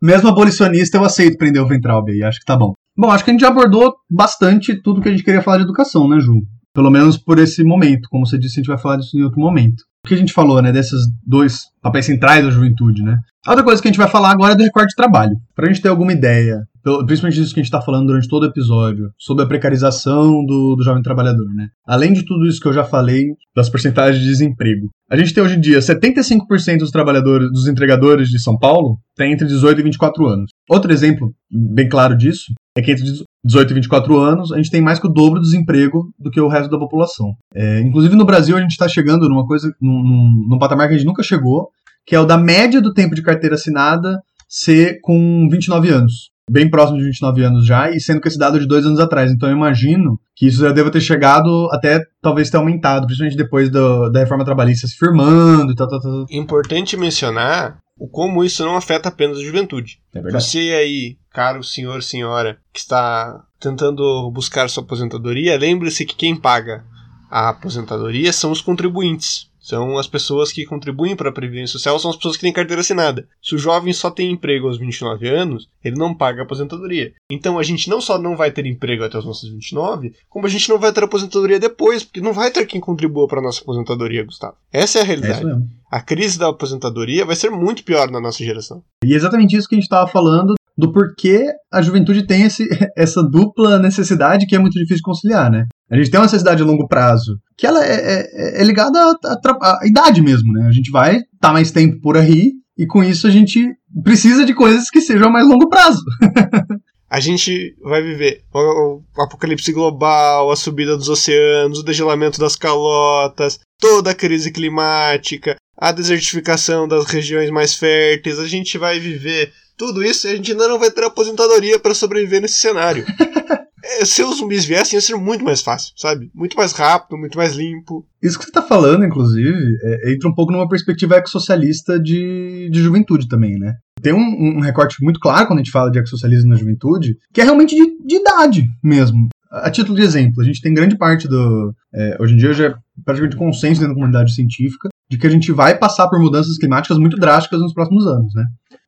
Mesmo abolicionista, eu aceito prender o Ventralbe aí, acho que tá bom. Bom, acho que a gente já abordou bastante tudo que a gente queria falar de educação, né, Ju? Pelo menos por esse momento. Como você disse, a gente vai falar disso em outro momento. O que a gente falou, né, desses dois papéis centrais da juventude, né? A outra coisa que a gente vai falar agora é do recorte de trabalho. Pra gente ter alguma ideia, principalmente disso que a gente está falando durante todo o episódio, sobre a precarização do, do jovem trabalhador, né? Além de tudo isso que eu já falei, das porcentagens de desemprego. A gente tem hoje em dia 75% dos trabalhadores, dos entregadores de São Paulo têm entre 18 e 24 anos. Outro exemplo bem claro disso é que entre 18 e 24 anos, a gente tem mais que o dobro do desemprego do que o resto da população. É, inclusive no Brasil, a gente está chegando numa coisa, num, num, patamar que a gente nunca chegou, que é o da média do tempo de carteira assinada ser com 29 anos. Bem próximo de 29 anos já, e sendo que esse dado é de dois anos atrás. Então eu imagino que isso já deva ter chegado até talvez ter aumentado, principalmente depois do, da reforma trabalhista se firmando e tal, tal, tal. Importante mencionar o como isso não afeta apenas a juventude. É. Você aí, caro senhor, senhora, que está tentando buscar sua aposentadoria, lembre-se que quem paga a aposentadoria são os contribuintes. São as pessoas que contribuem para a Previdência Social, são as pessoas que têm carteira assinada. Se o jovem só tem emprego aos 29 anos, ele não paga aposentadoria. Então a gente não só não vai ter emprego até os nossos 29, como a gente não vai ter aposentadoria depois, porque não vai ter quem contribua para nossa aposentadoria, Gustavo. Essa é a realidade. É a crise da aposentadoria vai ser muito pior na nossa geração. E é exatamente isso que a gente estava falando do porquê a juventude tem esse, essa dupla necessidade que é muito difícil de conciliar, né? A gente tem uma necessidade a longo prazo, que ela é, é, é ligada à, idade mesmo, né? A gente vai estar tá mais tempo por aí, e com isso a gente precisa de coisas que sejam a mais longo prazo. a gente vai viver o apocalipse global, a subida dos oceanos, o degelamento das calotas, toda a crise climática, a desertificação das regiões mais férteis, a gente vai viver tudo isso e a gente ainda não vai ter aposentadoria para sobreviver nesse cenário. é, se os zumbis viessem, ia ser muito mais fácil, sabe? Muito mais rápido, muito mais limpo. Isso que você tá falando, inclusive, é, entra um pouco numa perspectiva ex-socialista de, de juventude também, né? Tem um, um, recorte muito claro quando a gente fala de ex-socialismo na juventude, que é realmente de, de idade mesmo. A título de exemplo, a gente tem grande parte do. É, hoje em dia já é praticamente consenso dentro da comunidade científica de que a gente vai passar por mudanças climáticas muito drásticas nos próximos anos, né?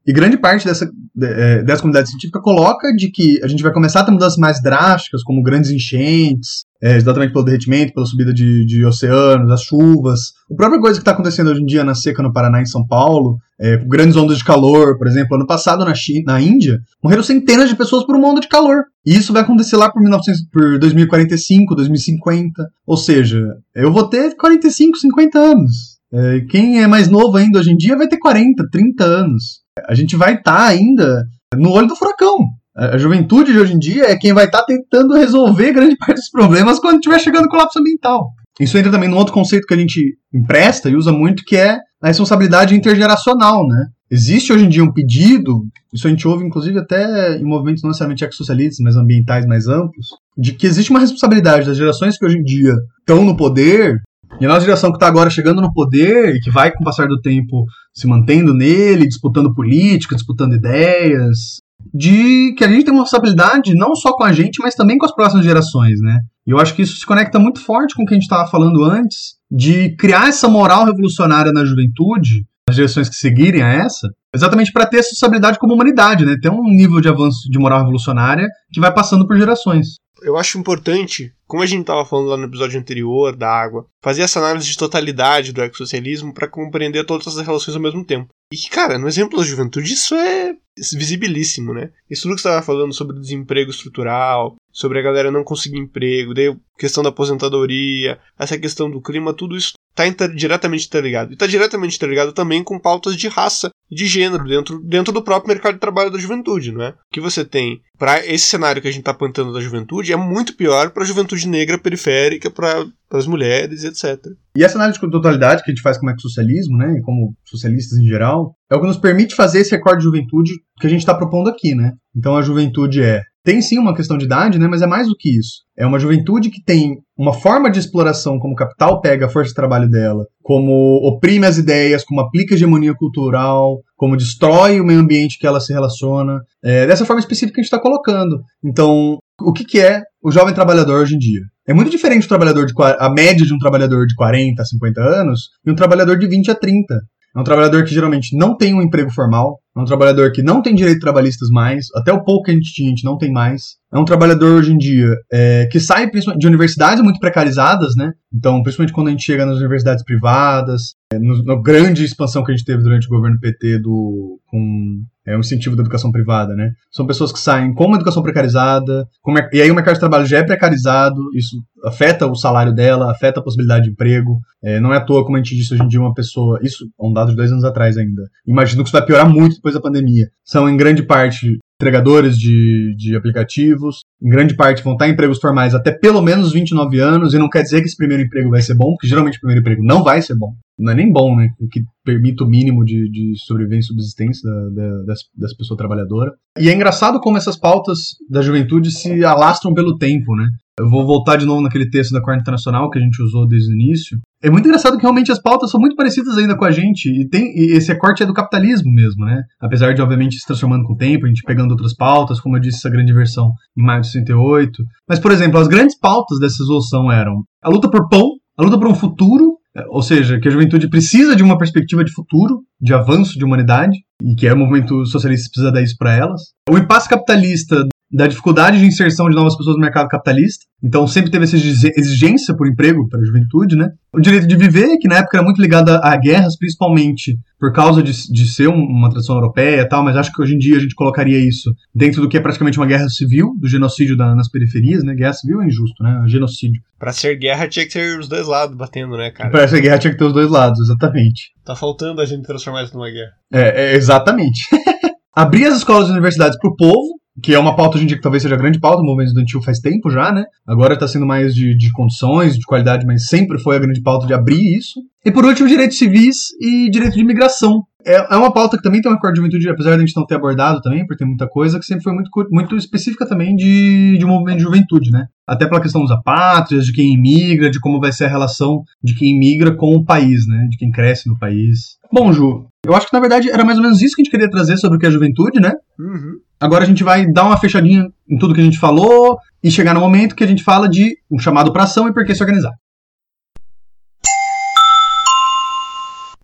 E grande parte dessa, é, dessa comunidade científica coloca de que a gente vai começar a ter mudanças mais drásticas, como grandes enchentes, é, exatamente pelo derretimento, pela subida de, de oceanos, as chuvas. A própria coisa que está acontecendo hoje em dia na seca no Paraná e em São Paulo, é, grandes ondas de calor, por exemplo. Ano passado na, China, na Índia, morreram centenas de pessoas por uma onda de calor. E isso vai acontecer lá por, 1900, por 2045, 2050. Ou seja, eu vou ter 45, 50 anos. É, quem é mais novo ainda hoje em dia vai ter 40, 30 anos. A gente vai estar tá ainda no olho do furacão. A juventude de hoje em dia é quem vai estar tá tentando resolver grande parte dos problemas quando estiver chegando o colapso ambiental. Isso entra também num outro conceito que a gente empresta e usa muito, que é a responsabilidade intergeracional, né? Existe hoje em dia um pedido, isso a gente ouve inclusive até em movimentos não necessariamente ecossocialistas, mas ambientais mais amplos, de que existe uma responsabilidade das gerações que hoje em dia estão no poder e a nossa geração que está agora chegando no poder e que vai, com o passar do tempo, se mantendo nele, disputando política, disputando ideias, de que a gente tem uma responsabilidade não só com a gente, mas também com as próximas gerações, né? E eu acho que isso se conecta muito forte com o que a gente estava falando antes, de criar essa moral revolucionária na juventude, nas gerações que seguirem a essa, exatamente para ter essa responsabilidade como humanidade, né? Ter um nível de avanço de moral revolucionária que vai passando por gerações eu acho importante, como a gente estava falando lá no episódio anterior da água, fazer essa análise de totalidade do ecossocialismo para compreender todas as relações ao mesmo tempo. E que, cara, no exemplo da juventude, isso é visibilíssimo, né? Isso tudo que você estava falando sobre desemprego estrutural, sobre a galera não conseguir emprego, daí questão da aposentadoria, essa questão do clima, tudo isso está inter diretamente interligado. E está diretamente interligado também com pautas de raça e de gênero dentro, dentro do próprio mercado de trabalho da juventude, não é? O que você tem para esse cenário que a gente está apontando da juventude é muito pior para a juventude negra periférica, para as mulheres, etc. E essa análise de totalidade que a gente faz como ecossocialismo, né, e como socialistas em geral, é o que nos permite fazer esse recorde de juventude que a gente está propondo aqui, né? Então a juventude é tem sim uma questão de idade, né, mas é mais do que isso. É uma juventude que tem uma forma de exploração como o capital pega a força de trabalho dela, como oprime as ideias, como aplica hegemonia cultural, como destrói o meio ambiente que ela se relaciona. É dessa forma específica que a gente está colocando. Então, o que, que é o jovem trabalhador hoje em dia? É muito diferente do trabalhador de a média de um trabalhador de 40 a 50 anos e um trabalhador de 20 a 30. É um trabalhador que geralmente não tem um emprego formal, é um trabalhador que não tem direitos trabalhistas mais, até o pouco que a gente tinha, a gente não tem mais. É um trabalhador hoje em dia é, que sai de universidades muito precarizadas, né? Então, principalmente quando a gente chega nas universidades privadas, é, no, na grande expansão que a gente teve durante o governo PT do, com é um incentivo da educação privada, né? São pessoas que saem com uma educação precarizada, e aí o mercado de trabalho já é precarizado, isso afeta o salário dela, afeta a possibilidade de emprego. É, não é à toa, como a gente disse hoje em dia, uma pessoa, isso é um dado de dois anos atrás ainda. Imagino que isso vai piorar muito depois da pandemia. São, em grande parte, entregadores de, de aplicativos, em grande parte vão estar em empregos formais até pelo menos 29 anos, e não quer dizer que esse primeiro emprego vai ser bom, porque geralmente o primeiro emprego não vai ser bom. Não é nem bom, né? O que permite o mínimo de, de sobrevivência e subsistência da, da, dessa, dessa pessoa trabalhadora. E é engraçado como essas pautas da juventude se alastram pelo tempo, né? Eu vou voltar de novo naquele texto da Corte Internacional que a gente usou desde o início. É muito engraçado que realmente as pautas são muito parecidas ainda com a gente. E, tem, e esse recorte é do capitalismo mesmo, né? Apesar de, obviamente, se transformando com o tempo, a gente pegando outras pautas, como eu disse, essa grande versão em maio de 68. Mas, por exemplo, as grandes pautas dessa resolução eram a luta por pão, a luta por um futuro, Ou seja, que a juventude precisa de uma perspectiva de futuro, de avanço de humanidade, e que é o movimento socialista precisa dar isso para elas. O impasse capitalista da dificuldade de inserção de novas pessoas no mercado capitalista. Então sempre teve essa exigência por emprego para a juventude, né? O direito de viver, que na época era muito ligado a, guerras, principalmente por causa de, de ser uma tradição europeia e tal, mas acho que hoje em dia a gente colocaria isso dentro do que é praticamente uma guerra civil, do genocídio da, nas periferias, né? Guerra civil é injusto, né? Genocídio. Para ser guerra tinha que ter os dois lados batendo, né, cara? Para ser guerra tinha que ter os dois lados, exatamente. Tá faltando a gente transformar isso numa guerra. É, é exatamente. Abrir as escolas e universidades para o povo, que é uma pauta hoje em dia que talvez seja a grande pauta, o movimento estudantil faz tempo já, né? Agora está sendo mais de, de condições, de qualidade, mas sempre foi a grande pauta de abrir isso. E por último, direitos civis e direito de imigração. É, é uma pauta que também tem um acordo de juventude, apesar de a gente não ter abordado também, porque tem muita coisa, que sempre foi muito, muito específica também de, de um movimento de juventude, né? Até pela questão dos apátridas, de quem imigra, de como vai ser a relação de quem imigra com o país, né? De quem cresce no país. Bom, Ju, eu acho que na verdade era mais ou menos isso que a gente queria trazer sobre o que é a juventude, né? Uhum. Agora a gente vai dar uma fechadinha em tudo que a gente falou e chegar no momento que a gente fala de um chamado para ação e por que se organizar.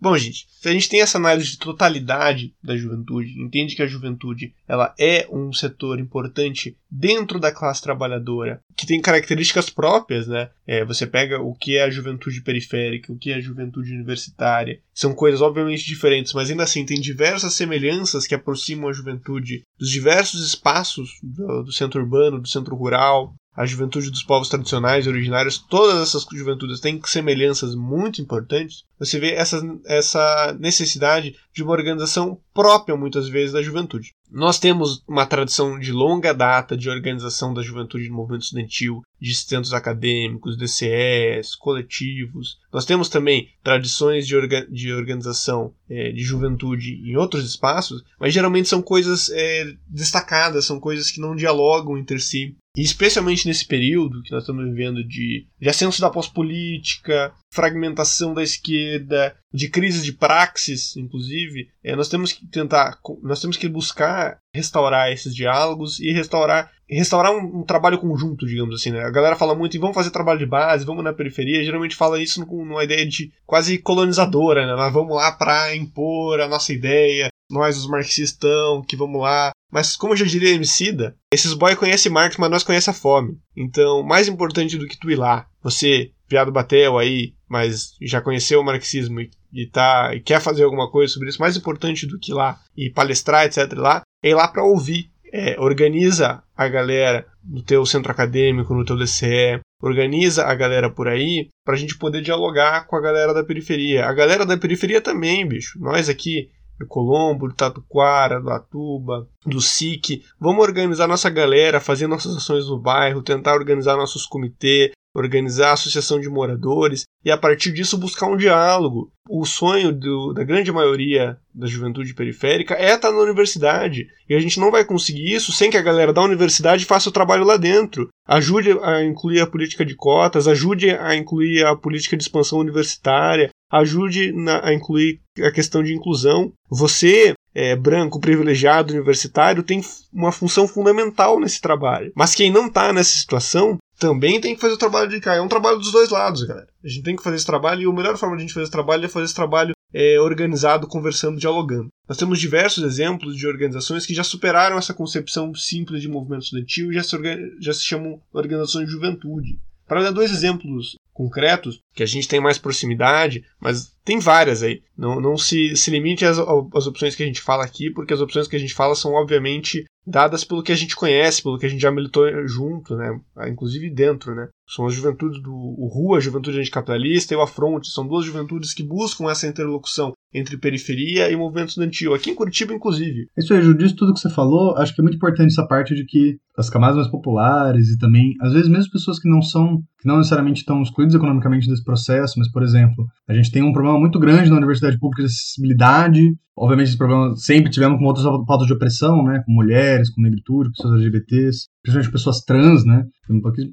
Bom, gente, se a gente tem essa análise de totalidade da juventude, entende que a juventude ela é um setor importante dentro da classe trabalhadora, que tem características próprias, né? É, você pega o que é a juventude periférica, o que é a juventude universitária, são coisas obviamente diferentes, mas ainda assim tem diversas semelhanças que aproximam a juventude dos diversos espaços do, do centro urbano, do centro rural, a juventude dos povos tradicionais originários, todas essas juventudes têm semelhanças muito importantes, você vê essa, essa necessidade de uma organização própria, muitas vezes, da juventude. Nós temos uma tradição de longa data de organização da juventude no movimento estudantil, de centros acadêmicos, DCEs, coletivos. Nós temos também tradições de, orga de organização é, de juventude em outros espaços, mas geralmente são coisas é, destacadas, são coisas que não dialogam entre si. E especialmente nesse período que nós estamos vivendo de, de ascenso da pós-política, fragmentação da esquerda, de crise de praxis, inclusive, é, nós temos que tentar, nós temos que buscar restaurar esses diálogos e restaurar, restaurar um, um trabalho conjunto, digamos assim. Né? A galera fala muito em vamos fazer trabalho de base, vamos na periferia, geralmente fala isso com uma ideia de quase colonizadora, né? Nós vamos lá para impor a nossa ideia, nós os marxistão, que vamos lá. Mas como já diria Emicida, esses boys conhecem Marx, mas nós conhecemos a fome. Então, mais importante do que tu ir lá, você, piado batel aí, mas já conheceu o marxismo e, e, tá, e quer fazer alguma coisa sobre isso, mais importante do que ir lá e palestrar, etc. lá, é ir lá para ouvir. É, organiza a galera no teu centro acadêmico, no teu DCE, organiza a galera por aí para a gente poder dialogar com a galera da periferia. A galera da periferia também, bicho. Nós aqui do Colombo, do Tatuquara, do Atuba, do SIC. Vamos organizar nossa galera, fazer nossas ações no bairro, tentar organizar nossos comitês, organizar a associação de moradores e a partir disso buscar um diálogo. O sonho do, da grande maioria da juventude periférica é estar na universidade e a gente não vai conseguir isso sem que a galera da universidade faça o trabalho lá dentro. Ajude a incluir a política de cotas, ajude a incluir a política de expansão universitária, ajude na, a incluir a questão de inclusão. Você é, branco, privilegiado, universitário, tem uma função fundamental nesse trabalho. Mas quem não está nessa situação também tem que fazer o trabalho de cá. É um trabalho dos dois lados, galera. A gente tem que fazer esse trabalho e a melhor forma de a gente fazer esse trabalho é fazer esse trabalho é, organizado, conversando, dialogando. Nós temos diversos exemplos de organizações que já superaram essa concepção simples de movimento estudantil e já se, já se chamam organizações de juventude. Para dar dois exemplos concretos, que a gente tem mais proximidade, mas tem várias aí. Não, não se, se limite às, às opções que a gente fala aqui, porque as opções que a gente fala são, obviamente, dadas pelo que a gente conhece, pelo que a gente já militou junto, né? Inclusive dentro, né? São as juventudes do o RUA, a Juventude Anticapitalista, e o Afronte. São duas juventudes que buscam essa interlocução entre periferia e movimento estudantil. Aqui em Curitiba, inclusive. Isso aí, Ju, tudo que você falou, acho que é muito importante essa parte de que as camadas mais populares e também, às vezes, mesmo pessoas que não são, que não necessariamente estão excluídas economicamente desse processo, mas, por exemplo, a gente tem um problema muito grande na universidade pública de acessibilidade. Obviamente, esse problema sempre tivemos com outras pautas de opressão, né? Com mulheres, com negritude, pessoas LGBTs principalmente pessoas trans, né?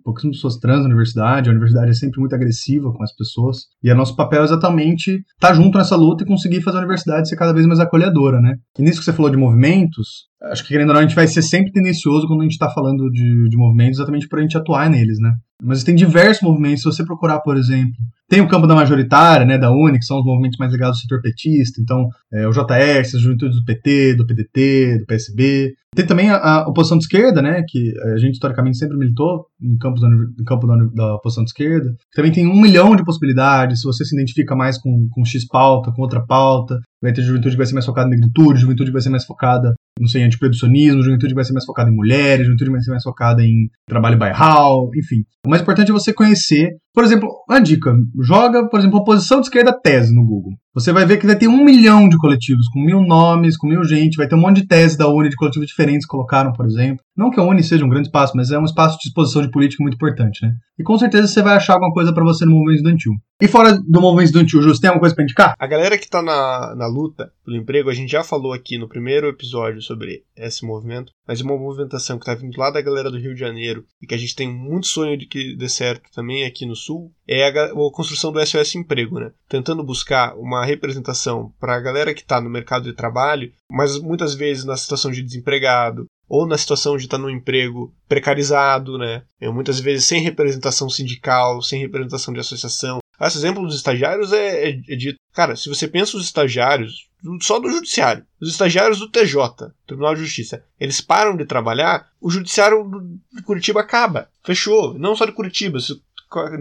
Pouquíssimas pessoas trans na universidade, a universidade é sempre muito agressiva com as pessoas. E é nosso papel exatamente estar tá junto nessa luta e conseguir fazer a universidade ser cada vez mais acolhedora, né? E nisso que você falou de movimentos, acho que querendo ou não, a gente vai ser sempre tendencioso quando a gente está falando de, de movimentos, exatamente para a gente atuar neles, né? Mas tem diversos movimentos. Se você procurar, por exemplo, tem o campo da majoritária, né, da UNI, que são os movimentos mais ligados ao setor petista. Então, é, o JR, as juventudes do PT, do PDT, do PSB. Tem também a, a, oposição de esquerda, né, que a gente historicamente sempre militou em campos da, em campo da, da oposição de esquerda. Também tem um milhão de possibilidades. Se você se identifica mais com, com X pauta, com outra pauta, vai ter juventude que vai ser mais focada em negritude, juventude que vai ser mais focada, não sei, em antiproibicionismo, juventude que vai ser mais focada em mulheres, juventude que vai ser mais focada em trabalho bairral, enfim. O mais importante é você conhecer. Por exemplo, uma dica: joga, por exemplo, oposição de esquerda tese no Google. Você vai ver que vai ter um milhão de coletivos, com mil nomes, com mil gente, vai ter um monte de tese da Uni, de coletivos diferentes que colocaram, por exemplo. Não que a Uni seja um grande espaço, mas é um espaço de exposição de política muito importante, né? E com certeza você vai achar alguma coisa para você no movimento estudantil. E fora do movimento estudantil, Justo, tem alguma coisa pra indicar? A galera que tá na, na luta pelo emprego, a gente já falou aqui no primeiro episódio sobre esse movimento, mas uma movimentação que tá vindo lá da galera do Rio de Janeiro e que a gente tem muito sonho de que dê certo também aqui no Sul, é a, a construção do SOS Emprego, né? Tentando buscar uma representação para a galera que está no mercado de trabalho, mas muitas vezes na situação de desempregado, ou na situação de estar tá no emprego precarizado, né? Muitas vezes sem representação sindical, sem representação de associação. Esse exemplo dos estagiários é, é, é dito. Cara, se você pensa os estagiários, só do judiciário, os estagiários do TJ, Tribunal de Justiça, eles param de trabalhar, o judiciário de Curitiba acaba. Fechou. Não só de Curitiba. Se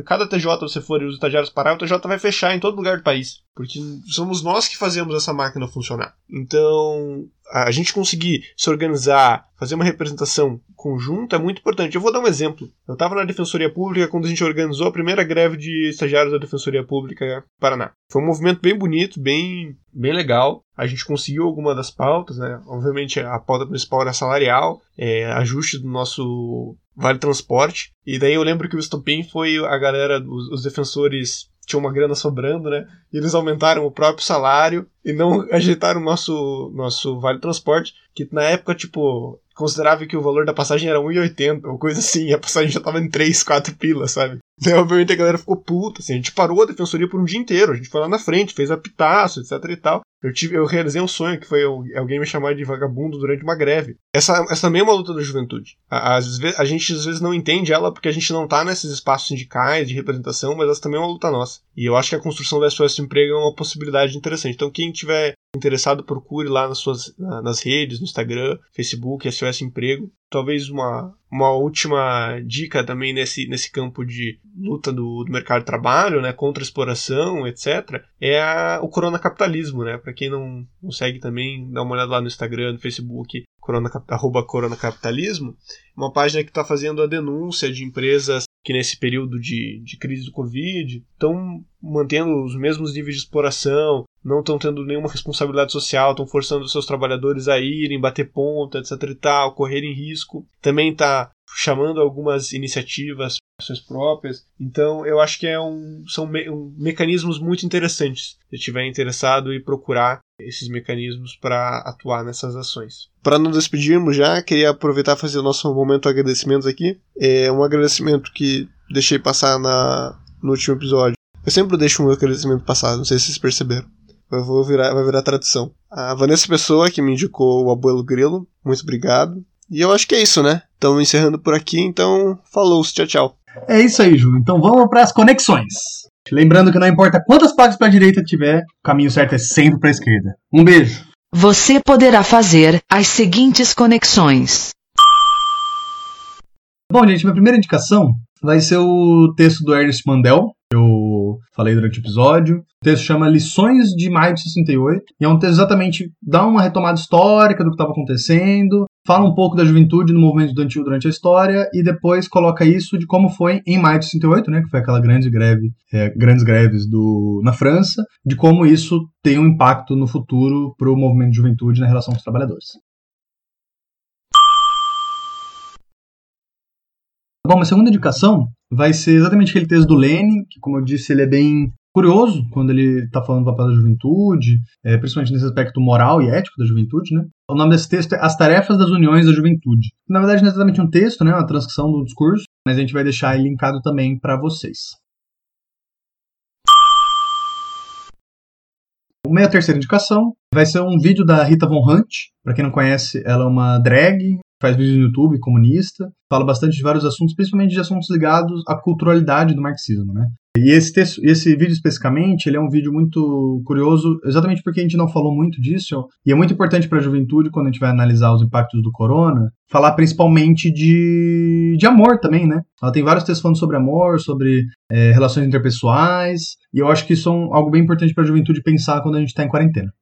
cada TJ você for e os estagiários parar, o TJ vai fechar em todo lugar do país. Porque somos nós que fazemos essa máquina funcionar. Então, a gente conseguir se organizar, fazer uma representação conjunta é muito importante. Eu vou dar um exemplo. Eu estava na Defensoria Pública quando a gente organizou a primeira greve de estagiários da Defensoria Pública Paraná. Foi um movimento bem bonito, bem, bem legal. A gente conseguiu alguma das pautas, né? Obviamente a pauta principal era salarial, é, ajuste do nosso vale transporte. E daí eu lembro que o estopim foi a galera, os, os defensores tinham uma grana sobrando, né? E eles aumentaram o próprio salário e não ajeitaram o nosso, nosso vale transporte, que na época, tipo, considerava que o valor da passagem era 1,80 ou coisa assim, e a passagem já tava em 3, 4 pilas, sabe? Daí, obviamente, a galera ficou puta, assim, a gente parou a defensoria por um dia inteiro, a gente foi lá na frente, fez apitaço, etc e tal. Eu, tive, eu realizei um sonho que foi alguém me chamar de vagabundo durante uma greve. Essa, essa também é uma luta da juventude. Às vezes, a gente às vezes não entende ela porque a gente não tá nesses espaços sindicais de representação, mas essa também é uma luta nossa. E eu acho que a construção da SOS Emprego é uma possibilidade interessante. Então, quem tiver interessado, procure lá nas suas nas redes, no Instagram, Facebook, SOS Emprego. Talvez uma, uma última dica também nesse, nesse campo de luta do, do mercado de trabalho, né, contra a exploração, etc., é a, o coronacapitalismo, né? Para quem não, não segue também, dá uma olhada lá no Instagram, no Facebook, corona, arroba uma página que está fazendo a denúncia de empresas que nesse período de, de crise do Covid estão mantendo os mesmos níveis de exploração, não estão tendo nenhuma responsabilidade social, estão forçando seus trabalhadores a irem, bater ponta, etc e tal, correrem risco. Também está chamando algumas iniciativas, ações próprias. Então, eu acho que é um, são me, um, mecanismos muito interessantes. Se estiver interessado e procurar esses mecanismos para atuar nessas ações. Para nos despedirmos já, queria aproveitar e fazer o nosso momento de agradecimentos aqui. É um agradecimento que deixei passar na, no último episódio. Eu sempre deixo um agradecimento passar, não sei se vocês perceberam. Eu vou virar, vai virar tradição. A Vanessa Pessoa, que me indicou o Abuelo Grilo, muito obrigado. E eu acho que é isso, né? Estamos encerrando por aqui, então falou, tchau, tchau. É isso aí, Ju. Então vamos para as conexões. Lembrando que não importa quantas páginas para a direita tiver, o caminho certo é sempre para a esquerda. Um beijo. Você poderá fazer as seguintes conexões. Bom, gente, minha primeira indicação vai ser o texto do Ernest Mandel, que falei durante o episódio. O texto chama Lições de Maio de 68, e é um texto exatamente, dá uma retomada histórica do que estava acontecendo, fala um pouco da juventude no movimento estudantil durante a história, e depois coloca isso de como foi em maio de 68, né, que foi aquela grande greve, é, grandes greves do, na França, de como isso tem um impacto no futuro para o movimento de juventude na relação com os trabalhadores. Bom, uma segunda indicação vai ser exatamente aquele texto do Lenin, que, como eu disse, ele é bem curioso quando ele está falando do papel da juventude, é, principalmente nesse aspecto moral e ético da juventude, né? O nome desse texto é As Tarefas das Uniões da Juventude. Na verdade, não é exatamente um texto, né? Uma transcrição do discurso, mas a gente vai deixar ele linkado também para vocês. Minha terceira indicação vai ser um vídeo da Rita Von Hunt. Para quem não conhece, ela é uma drag, faz vídeos no YouTube, comunista, fala bastante de vários assuntos, principalmente de assuntos ligados à culturalidade do marxismo, né? E esse, texto, esse vídeo especificamente, ele é um vídeo muito curioso, exatamente porque a gente não falou muito disso, e é muito importante para a juventude, quando a gente vai analisar os impactos do corona, falar principalmente de, de amor também, né? Ela tem vários textos falando sobre amor, sobre é, relações interpessoais, e eu acho que isso é um, algo bem importante para a juventude pensar quando a gente está em quarentena.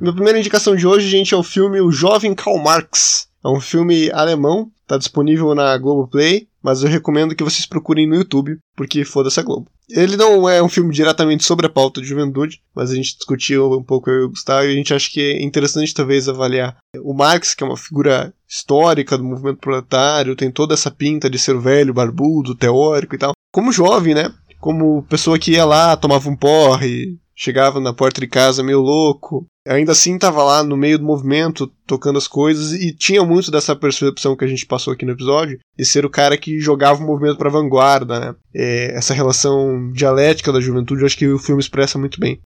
Minha primeira indicação de hoje, gente, é o filme O Jovem Karl Marx. É um filme alemão, tá disponível na Globoplay, mas eu recomendo que vocês procurem no YouTube, porque foda-se a Globo. Ele não é um filme diretamente sobre a pauta de juventude, mas a gente discutiu um pouco eu e o Gustavo e a gente acha que é interessante talvez avaliar o Marx, que é uma figura histórica do movimento proletário, tem toda essa pinta de ser o velho, barbudo, teórico e tal. Como jovem, né? Como pessoa que ia lá, tomava um porre, chegava na porta de casa meio louco, ainda assim estava lá no meio do movimento, tocando as coisas, e tinha muito dessa percepção que a gente passou aqui no episódio, de ser o cara que jogava o movimento para vanguarda, né? É, essa relação dialética da juventude, eu acho que o filme expressa muito bem.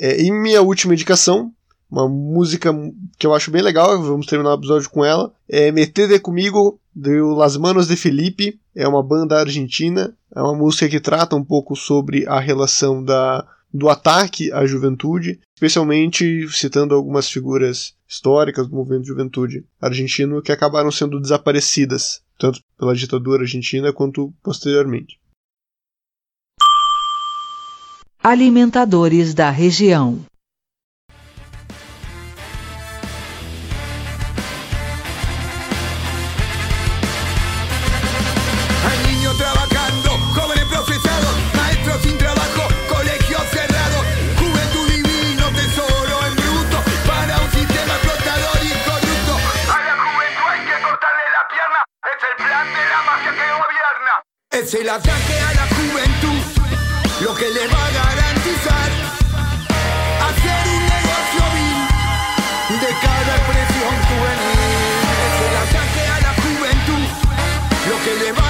É, e minha última indicação, uma música que eu acho bem legal, vamos terminar o episódio com ela, é Metede Comigo, do Las Manos de Felipe, é uma banda argentina, é uma música que trata um pouco sobre a relação da, do ataque à juventude, especialmente citando algumas figuras históricas do movimento de juventude argentino que acabaram sendo desaparecidas, tanto pela ditadura argentina quanto posteriormente. Alimentadores da região. Es el ataque a la juventud lo que le va a garantizar hacer un negocio vil de cada expresión juvenil. Es el ataque a la juventud lo que le va a